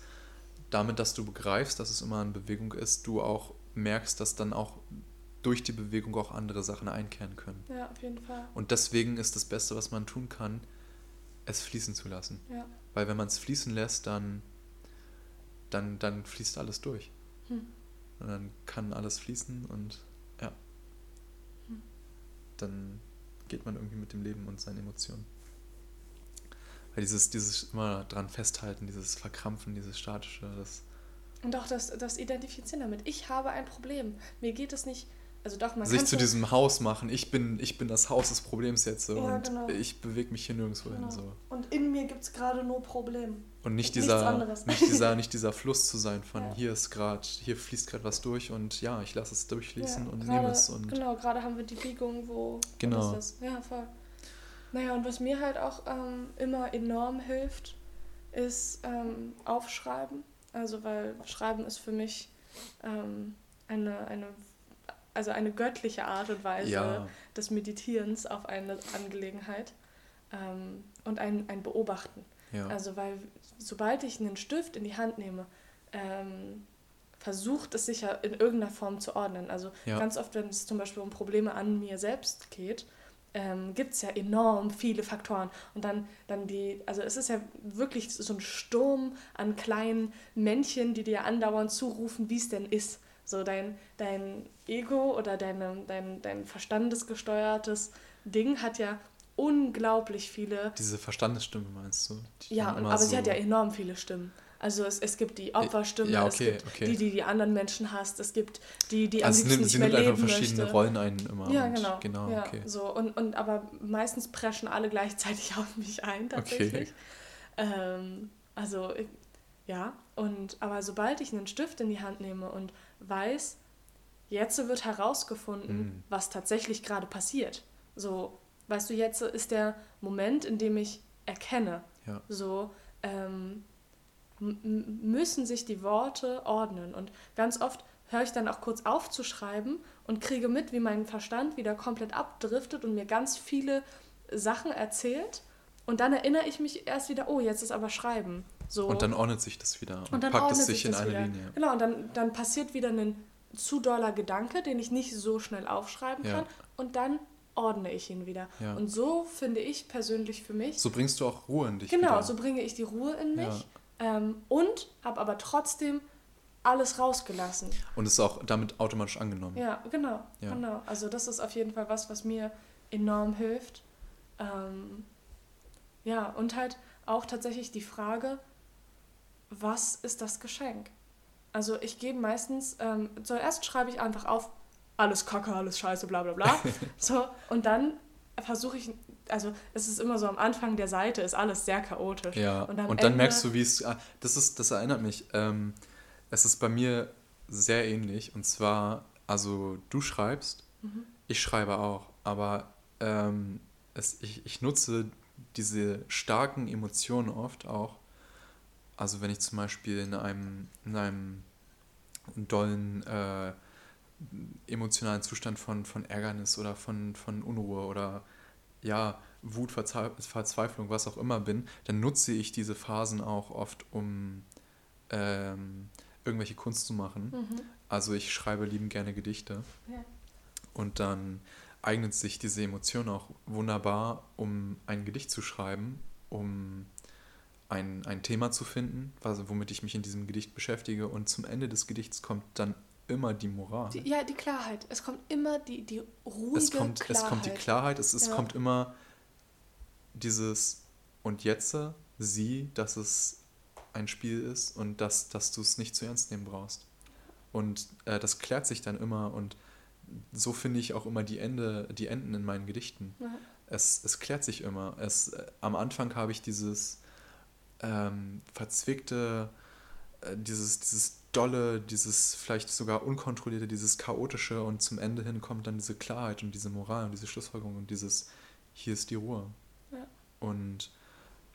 Speaker 2: damit, dass du begreifst, dass es immer in Bewegung ist, du auch merkst, dass dann auch durch die Bewegung auch andere Sachen einkehren können.
Speaker 1: Ja, auf jeden Fall.
Speaker 2: Und deswegen ist das Beste, was man tun kann, es fließen zu lassen.
Speaker 1: Ja.
Speaker 2: Weil wenn man es fließen lässt, dann, dann, dann fließt alles durch.
Speaker 1: Hm.
Speaker 2: Und dann kann alles fließen und ja.
Speaker 1: Hm.
Speaker 2: Dann geht man irgendwie mit dem Leben und seinen Emotionen. Weil dieses, dieses immer dran festhalten, dieses Verkrampfen, dieses Statische, das.
Speaker 1: Und auch das, das Identifizieren damit. Ich habe ein Problem. Mir geht es nicht. Also doch, man
Speaker 2: sich zu diesem Haus machen. Ich bin, ich bin das Haus des Problems jetzt so
Speaker 1: Ja,
Speaker 2: und
Speaker 1: genau.
Speaker 2: ich bewege mich hier nirgendwo hin.
Speaker 1: Genau.
Speaker 2: So.
Speaker 1: Und in mir gibt es gerade nur Probleme.
Speaker 2: Und nicht dieser, nicht dieser, nicht dieser Fluss zu sein von
Speaker 1: Ja.
Speaker 2: hier ist gerade, hier fließt gerade was durch und ja, ich lasse es durchfließen
Speaker 1: Ja,
Speaker 2: und nehme es und
Speaker 1: Genau, gerade haben wir die Biegung, wo.
Speaker 2: Genau.
Speaker 1: Wo ist das? Ja, voll. Naja, und was mir halt auch ähm, immer enorm hilft, ist ähm, Aufschreiben. Also, weil Schreiben ist für mich ähm, eine, eine, also eine göttliche Art und Weise
Speaker 2: ja,
Speaker 1: des Meditierens auf eine Angelegenheit ähm, und ein, ein Beobachten.
Speaker 2: ja,
Speaker 1: Also, weil sobald ich einen Stift in die Hand nehme, ähm, versucht es sich ja in irgendeiner Form zu ordnen. Also
Speaker 2: Ja.
Speaker 1: ganz oft, wenn es zum Beispiel um Probleme an mir selbst geht, ähm, gibt es ja enorm viele Faktoren. Und dann, dann die, also es ist ja wirklich so ein Sturm an kleinen Männchen, die dir andauernd zurufen, wie es denn ist. So dein, dein Ego oder deine, dein, dein verstandesgesteuertes Ding hat ja unglaublich viele
Speaker 2: diese Verstandesstimme meinst du?
Speaker 1: Ja, und, aber sie
Speaker 2: so-
Speaker 1: hat ja enorm viele Stimmen. Also es, es gibt die Opferstimme,
Speaker 2: ja,
Speaker 1: es
Speaker 2: okay,
Speaker 1: gibt
Speaker 2: okay.
Speaker 1: die, die die anderen Menschen hasst, es gibt die, die am
Speaker 2: also sie
Speaker 1: liebsten
Speaker 2: nimmt,
Speaker 1: nicht
Speaker 2: sie
Speaker 1: mehr
Speaker 2: nimmt einfach verschiedene
Speaker 1: möchte.
Speaker 2: Rollen ein immer.
Speaker 1: Ja,
Speaker 2: und
Speaker 1: genau.
Speaker 2: Genau,
Speaker 1: ja,
Speaker 2: okay.
Speaker 1: so. und, und aber meistens preschen alle gleichzeitig auf mich ein, tatsächlich. Ähm, also, ja, und aber sobald ich einen Stift in die Hand nehme und weiß, jetzt wird herausgefunden,
Speaker 2: Mhm.
Speaker 1: was tatsächlich gerade passiert. So, weißt du, jetzt ist der Moment, in dem ich erkenne,
Speaker 2: Ja.
Speaker 1: so ähm, müssen sich die Worte ordnen. Und ganz oft höre ich dann auch kurz auf zu schreiben und kriege mit, wie mein Verstand wieder komplett abdriftet und mir ganz viele Sachen erzählt. Und dann erinnere ich mich erst wieder, oh, jetzt ist aber Schreiben. So.
Speaker 2: Und dann ordnet sich das wieder und,
Speaker 1: Und dann
Speaker 2: packt es sich
Speaker 1: sich
Speaker 2: in eine
Speaker 1: wieder.
Speaker 2: Linie.
Speaker 1: Genau, und dann, dann passiert wieder ein zu doller Gedanke, den ich nicht so schnell aufschreiben
Speaker 2: Ja.
Speaker 1: kann. Und dann ordne ich ihn wieder.
Speaker 2: Ja.
Speaker 1: Und so finde ich persönlich für mich,
Speaker 2: So bringst du auch Ruhe in dich
Speaker 1: genau,
Speaker 2: wieder.
Speaker 1: so bringe ich die Ruhe in mich
Speaker 2: Ja.
Speaker 1: ähm, und habe aber trotzdem alles rausgelassen.
Speaker 2: Und es ist auch damit automatisch angenommen.
Speaker 1: Ja, genau,
Speaker 2: Ja.
Speaker 1: genau. Also das ist auf jeden Fall was, was mir enorm hilft. Ähm, ja, und halt auch tatsächlich die Frage, was ist das Geschenk? Also ich gebe meistens, ähm, zuerst schreibe ich einfach auf, alles Kacke, alles Scheiße, bla bla bla. so, und dann versuche ich, also es ist immer so am Anfang der Seite, ist alles sehr chaotisch.
Speaker 2: Ja,
Speaker 1: Und
Speaker 2: und, dann merkst du, wie es. ah, Das, ist, das erinnert mich. Ähm, es ist bei mir sehr ähnlich. Und zwar, also du schreibst,
Speaker 1: Mhm.
Speaker 2: ich schreibe auch, aber ähm, es, ich, ich nutze diese starken Emotionen oft auch. Also wenn ich zum Beispiel in einem, in einem dollen äh, emotionalen Zustand von, von Ärgernis oder von, von Unruhe oder ja, Wut, Verzwe Verzweiflung, was auch immer bin, dann nutze ich diese Phasen auch oft, um ähm, irgendwelche Kunst zu machen.
Speaker 1: Mhm.
Speaker 2: Also ich schreibe lieben gerne Gedichte
Speaker 1: Ja.
Speaker 2: und dann eignet sich diese Emotion auch wunderbar, um ein Gedicht zu schreiben, um ein, ein Thema zu finden, was, womit ich mich in diesem Gedicht beschäftige und zum Ende des Gedichts kommt dann immer die Moral.
Speaker 1: Die, ja, die Klarheit. Es kommt immer die, die ruhige
Speaker 2: es, kommt,
Speaker 1: Klarheit.
Speaker 2: es kommt die Klarheit, es, es
Speaker 1: Ja.
Speaker 2: kommt immer dieses und jetzt sieh, dass es ein Spiel ist und dass, dass du es nicht zu ernst nehmen brauchst. Und äh, das klärt sich dann immer und so finde ich auch immer die, Ende, die Enden in meinen Gedichten.
Speaker 1: Ja.
Speaker 2: Es, es klärt sich immer. Es, äh, am Anfang habe ich dieses ähm, verzwickte, äh, dieses, dieses dolle, dieses vielleicht sogar unkontrollierte, dieses chaotische und zum Ende hin kommt dann diese Klarheit und diese Moral und diese Schlussfolgerung und dieses hier ist die Ruhe.
Speaker 1: Ja.
Speaker 2: Und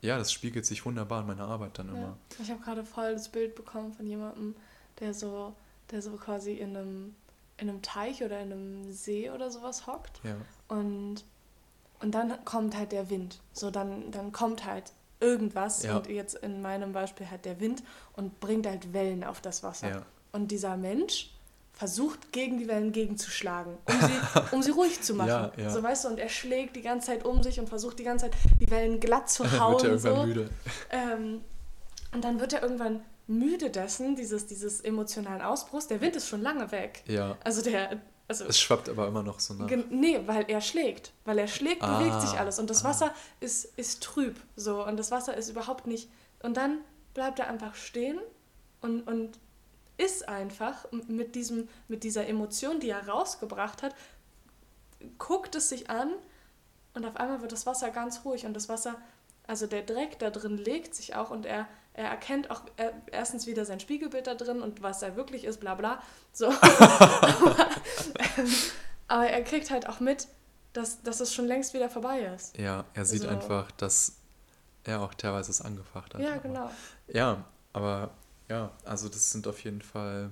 Speaker 2: ja, das spiegelt sich wunderbar in meiner Arbeit dann immer.
Speaker 1: Ja. Ich habe gerade voll das Bild bekommen von jemandem, der so, der so quasi in einem, in einem Teich oder in einem See oder sowas hockt.
Speaker 2: Ja,
Speaker 1: Und, und dann kommt halt der Wind. So, dann, dann kommt halt irgendwas.
Speaker 2: Ja.
Speaker 1: Und jetzt in meinem Beispiel halt der Wind und bringt halt Wellen auf das Wasser.
Speaker 2: ja,
Speaker 1: Und dieser Mensch versucht, gegen die Wellen gegenzuschlagen, um sie, um sie ruhig zu machen. Ja. So weißt du, und er schlägt die ganze Zeit um sich und versucht die ganze Zeit, die Wellen glatt zu hauen. wird er irgendwann so. müde. Ähm, und dann wird er irgendwann müde dessen, dieses, dieses emotionalen Ausbruchs. Der Wind ist schon lange weg. Ja. Also der. Also,
Speaker 2: es schwappt aber immer noch so nach.
Speaker 1: Nee, weil er schlägt. Weil er schlägt, ah, bewegt sich alles. Und das ah. Wasser ist, ist trüb. So. Und das Wasser ist überhaupt nicht. Und dann bleibt er einfach stehen und, und ist einfach mit, diesem, mit dieser Emotion, die er rausgebracht hat, guckt es sich an und auf einmal wird das Wasser ganz ruhig und das Wasser, also der Dreck da drin legt sich auch und er, er erkennt auch er, erstens wieder sein Spiegelbild da drin und was er wirklich ist, bla bla. So. aber, ähm, aber, er kriegt halt auch mit, dass, dass es schon längst wieder vorbei ist.
Speaker 2: Ja, er sieht so. einfach, dass er auch teilweise es angefacht hat.
Speaker 1: Ja, genau.
Speaker 2: Ja, aber ja, also das sind auf jeden Fall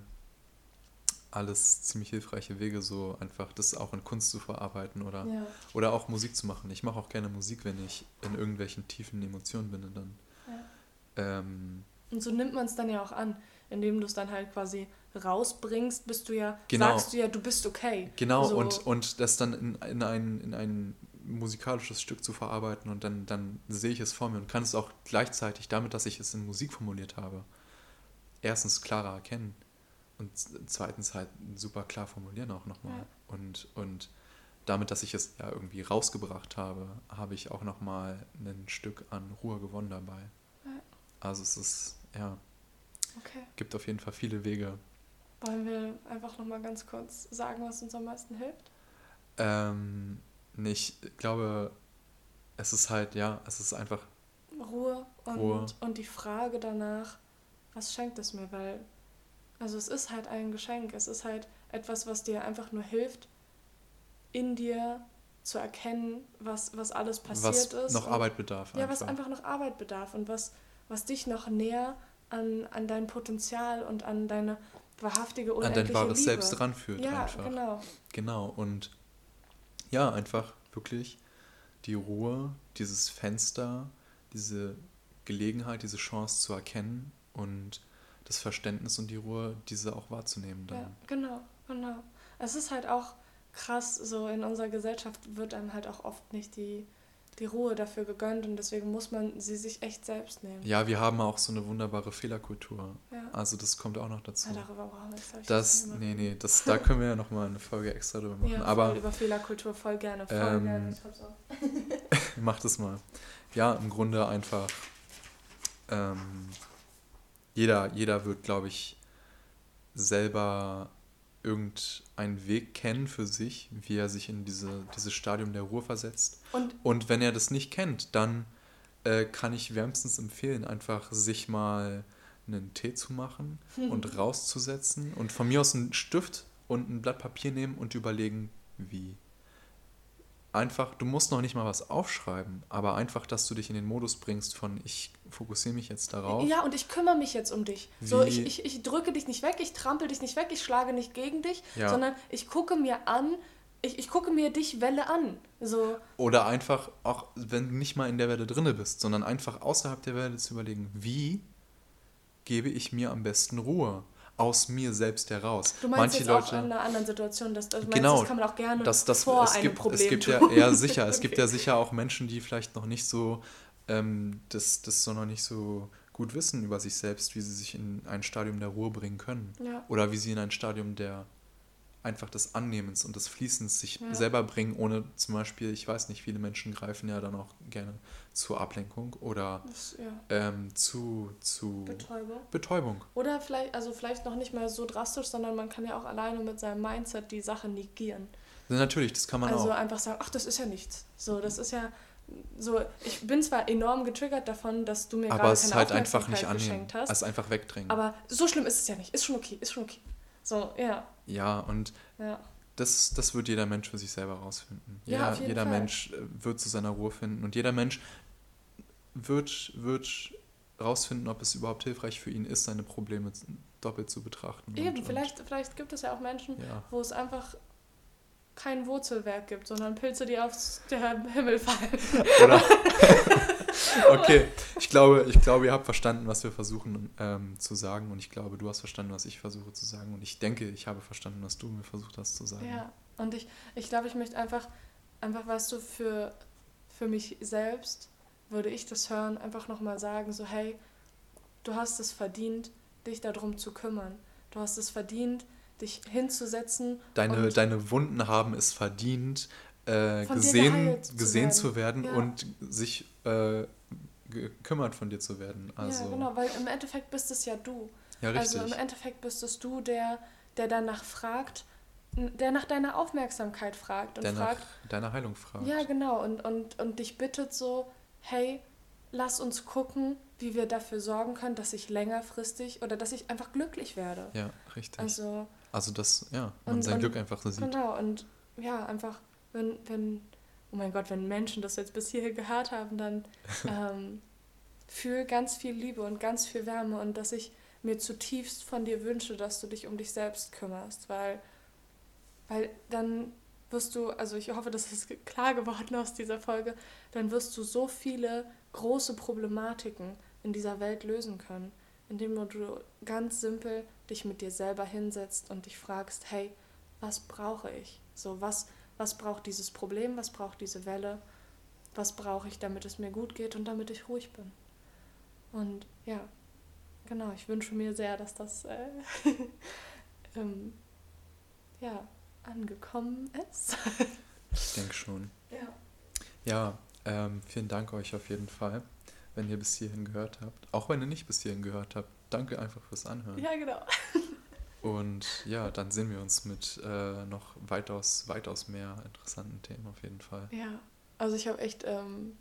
Speaker 2: alles ziemlich hilfreiche Wege, so einfach das auch in Kunst zu verarbeiten oder, ja. oder auch Musik zu machen. Ich mache auch gerne Musik, wenn ich in irgendwelchen tiefen Emotionen bin. Dann, ja. Ähm,
Speaker 1: und so nimmt man es dann ja auch an, indem du es dann halt quasi rausbringst, bist du ja, genau. sagst du ja, du bist okay.
Speaker 2: Genau, so. und, und das dann in, in, ein, in ein musikalisches Stück zu verarbeiten und dann, dann sehe ich es vor mir und kann es auch gleichzeitig damit, dass ich es in Musik formuliert habe, erstens klarer erkennen und zweitens halt super klar formulieren auch nochmal. Ja. Und, und damit, dass ich es ja irgendwie rausgebracht habe, habe ich auch nochmal ein Stück an Ruhe gewonnen dabei. Also es ist, ja, okay. gibt auf jeden Fall viele Wege.
Speaker 1: Wollen wir einfach nochmal ganz kurz sagen, was uns am meisten hilft?
Speaker 2: Ähm, ich glaube, es ist halt, ja, es ist einfach
Speaker 1: Ruhe und, Ruhe. und die Frage danach, was schenkt es mir? Weil, also es ist halt ein Geschenk, es ist halt etwas, was dir einfach nur hilft, in dir zu erkennen, was, was alles passiert was ist. Was
Speaker 2: noch Arbeit bedarf.
Speaker 1: Ja, was einfach noch Arbeit bedarf und was, was dich noch näher an, an dein Potenzial und an deine wahrhaftige, unendliche An dein wahres Liebe. Selbst
Speaker 2: ranführt. Ja, einfach. genau. Genau, und ja, einfach wirklich die Ruhe, dieses Fenster, diese Gelegenheit, diese Chance zu erkennen und das Verständnis und die Ruhe, diese auch wahrzunehmen. Dann.
Speaker 1: Ja, genau, genau. Es ist halt auch krass, so in unserer Gesellschaft wird einem halt auch oft nicht die, die Ruhe dafür gegönnt und deswegen muss man sie sich echt selbst nehmen.
Speaker 2: Ja, wir haben auch so eine wunderbare Fehlerkultur. Ja. Also das kommt auch noch dazu. Ja, darüber brauchen wir das, das Nee, nee, das, da können wir ja nochmal eine Folge extra drüber machen. Ja, Aber,
Speaker 1: über Fehlerkultur voll gerne, voll ähm, gerne. Ich hab's auch.
Speaker 2: mach das mal. Ja, im Grunde einfach ähm, jeder, jeder wird, glaube ich, selber irgendeinen Weg kennen für sich, wie er sich in diese, dieses Stadium der Ruhe versetzt. Und, und wenn er das nicht kennt, dann äh, kann ich wärmstens empfehlen, einfach sich mal einen Tee zu machen und rauszusetzen und von mir aus einen Stift und ein Blatt Papier nehmen und überlegen, wie einfach, du musst noch nicht mal was aufschreiben, aber einfach, dass du dich in den Modus bringst von ich fokussiere mich jetzt darauf.
Speaker 1: Ja, und ich kümmere mich jetzt um dich. Wie? So, ich, ich, ich drücke dich nicht weg, ich trampel dich nicht weg, ich schlage nicht gegen dich, ja. sondern ich gucke mir an, ich, ich gucke mir dich Welle an. So.
Speaker 2: Oder einfach, auch wenn du nicht mal in der Welle drinne bist, sondern einfach außerhalb der Welle zu überlegen, wie gebe ich mir am besten Ruhe? Aus mir selbst heraus. Du meinst Manche jetzt Leute, auch in einer anderen Situation, dass, also genau, meinst, das kann man auch gerne das, das, vor es einem gibt, Problem es gibt tun. ja, ja sicher, okay. es gibt ja sicher auch Menschen, die vielleicht noch nicht so ähm, das, das so noch nicht so gut wissen über sich selbst, wie sie sich in ein Stadium der Ruhe bringen können. Ja. Oder wie sie in ein Stadium der einfach des Annehmens und des Fließens sich ja. selber bringen, ohne zum Beispiel, ich weiß nicht, viele Menschen greifen ja dann auch gerne zur Ablenkung oder das, ja. ähm, zu, zu Betäubung. Betäubung.
Speaker 1: Oder vielleicht, also vielleicht noch nicht mal so drastisch, sondern man kann ja auch alleine mit seinem Mindset die Sache negieren.
Speaker 2: Ja, natürlich, das kann man also
Speaker 1: auch. Also einfach sagen, ach, das ist ja nichts. So, das ist ja so, ich bin zwar enorm getriggert davon, dass du mir aber gerade keine halt einfach nicht
Speaker 2: geschenkt hast. Es einfach wegdrängen.
Speaker 1: Aber so schlimm ist es ja nicht. Ist schon okay, ist schon okay. So, ja.
Speaker 2: Ja, und ja. Das, das wird jeder Mensch für sich selber rausfinden. Ja, jeder jeder Mensch äh, wird zu seiner Ruhe finden und jeder Mensch wird, wird rausfinden, ob es überhaupt hilfreich für ihn ist, seine Probleme doppelt zu betrachten.
Speaker 1: Eben, und, vielleicht, und vielleicht gibt es ja auch Menschen, ja. wo es einfach kein Wurzelwerk gibt, sondern Pilze, die aus dem Himmel fallen. Oder,
Speaker 2: okay, ich glaube, ich glaube, ihr habt verstanden, was wir versuchen ähm, zu sagen und ich glaube, du hast verstanden, was ich versuche zu sagen und ich denke, ich habe verstanden, was du mir versucht hast zu sagen.
Speaker 1: Ja, und ich, ich glaube, ich möchte einfach, einfach, weißt du, für, für mich selbst würde ich das hören, einfach nochmal sagen, so hey, du hast es verdient, dich darum zu kümmern. Du hast es verdient, dich hinzusetzen.
Speaker 2: Deine, deine Wunden haben es verdient, äh, gesehen, gesehen zu werden, zu werden ja. und sich äh, gekümmert von dir zu werden.
Speaker 1: Also, ja, genau, weil im Endeffekt bist es ja du. Ja, richtig. Also im Endeffekt bist es du, der, der danach fragt, der nach deiner Aufmerksamkeit fragt und
Speaker 2: der
Speaker 1: fragt.
Speaker 2: Nach deiner Heilung fragt.
Speaker 1: Ja, genau. Und, und, und dich bittet so, hey, lass uns gucken, wie wir dafür sorgen können, dass ich längerfristig oder dass ich einfach glücklich werde.
Speaker 2: Ja, richtig. Also, also das, ja, man und, sein Glück einfach so
Speaker 1: sieht. Genau, und ja, einfach, wenn, wenn, oh mein Gott, wenn Menschen das jetzt bis hierhin gehört haben, dann ähm, fühl ganz viel Liebe und ganz viel Wärme und dass ich mir zutiefst von dir wünsche, dass du dich um dich selbst kümmerst, weil, weil dann wirst du, also ich hoffe, das ist klar geworden aus dieser Folge, dann wirst du so viele große Problematiken in dieser Welt lösen können, indem du ganz simpel dich mit dir selber hinsetzt und dich fragst, hey, was brauche ich? So, was, was braucht dieses Problem, was braucht diese Welle, was brauche ich, damit es mir gut geht und damit ich ruhig bin. Und ja, genau, ich wünsche mir sehr, dass das äh, ähm, ja, angekommen ist.
Speaker 2: ich denke schon. Ja. Ja, ähm, vielen Dank euch auf jeden Fall, wenn ihr bis hierhin gehört habt. Auch wenn ihr nicht bis hierhin gehört habt. Danke einfach fürs Anhören.
Speaker 1: Ja, genau.
Speaker 2: Und ja, dann sehen wir uns mit äh, noch weitaus, weitaus mehr interessanten Themen auf jeden Fall.
Speaker 1: Ja, also ich habe echt, ähm,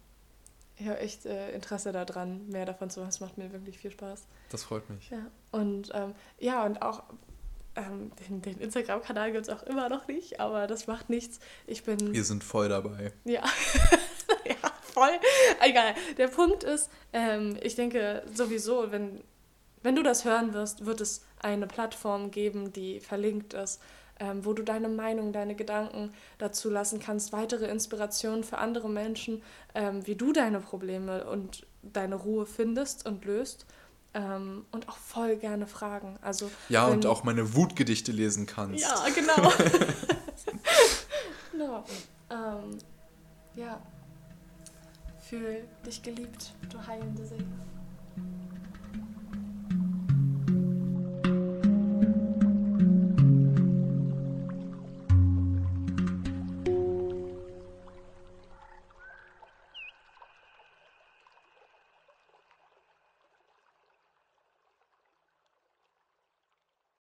Speaker 1: ich habe echt äh, Interesse daran, mehr davon zu machen. Es macht mir wirklich viel Spaß.
Speaker 2: Das freut mich.
Speaker 1: Ja, und ähm, ja, und auch ähm, den, den Instagram-Kanal gibt es auch immer noch nicht, aber das macht nichts. Ich bin.
Speaker 2: Wir sind voll dabei.
Speaker 1: Ja. ja, voll. Egal. Der Punkt ist, ähm, ich denke sowieso, wenn, wenn du das hören wirst, wird es eine Plattform geben, die verlinkt ist, ähm, wo du deine Meinung, deine Gedanken dazu lassen kannst, weitere Inspirationen für andere Menschen, ähm, wie du deine Probleme und deine Ruhe findest und löst ähm, und auch voll gerne fragen. Also,
Speaker 2: ja, wenn, und auch meine Wutgedichte lesen kannst.
Speaker 1: Ja, genau. genau. Ähm, ja. Fühl dich geliebt, du heilende Seele.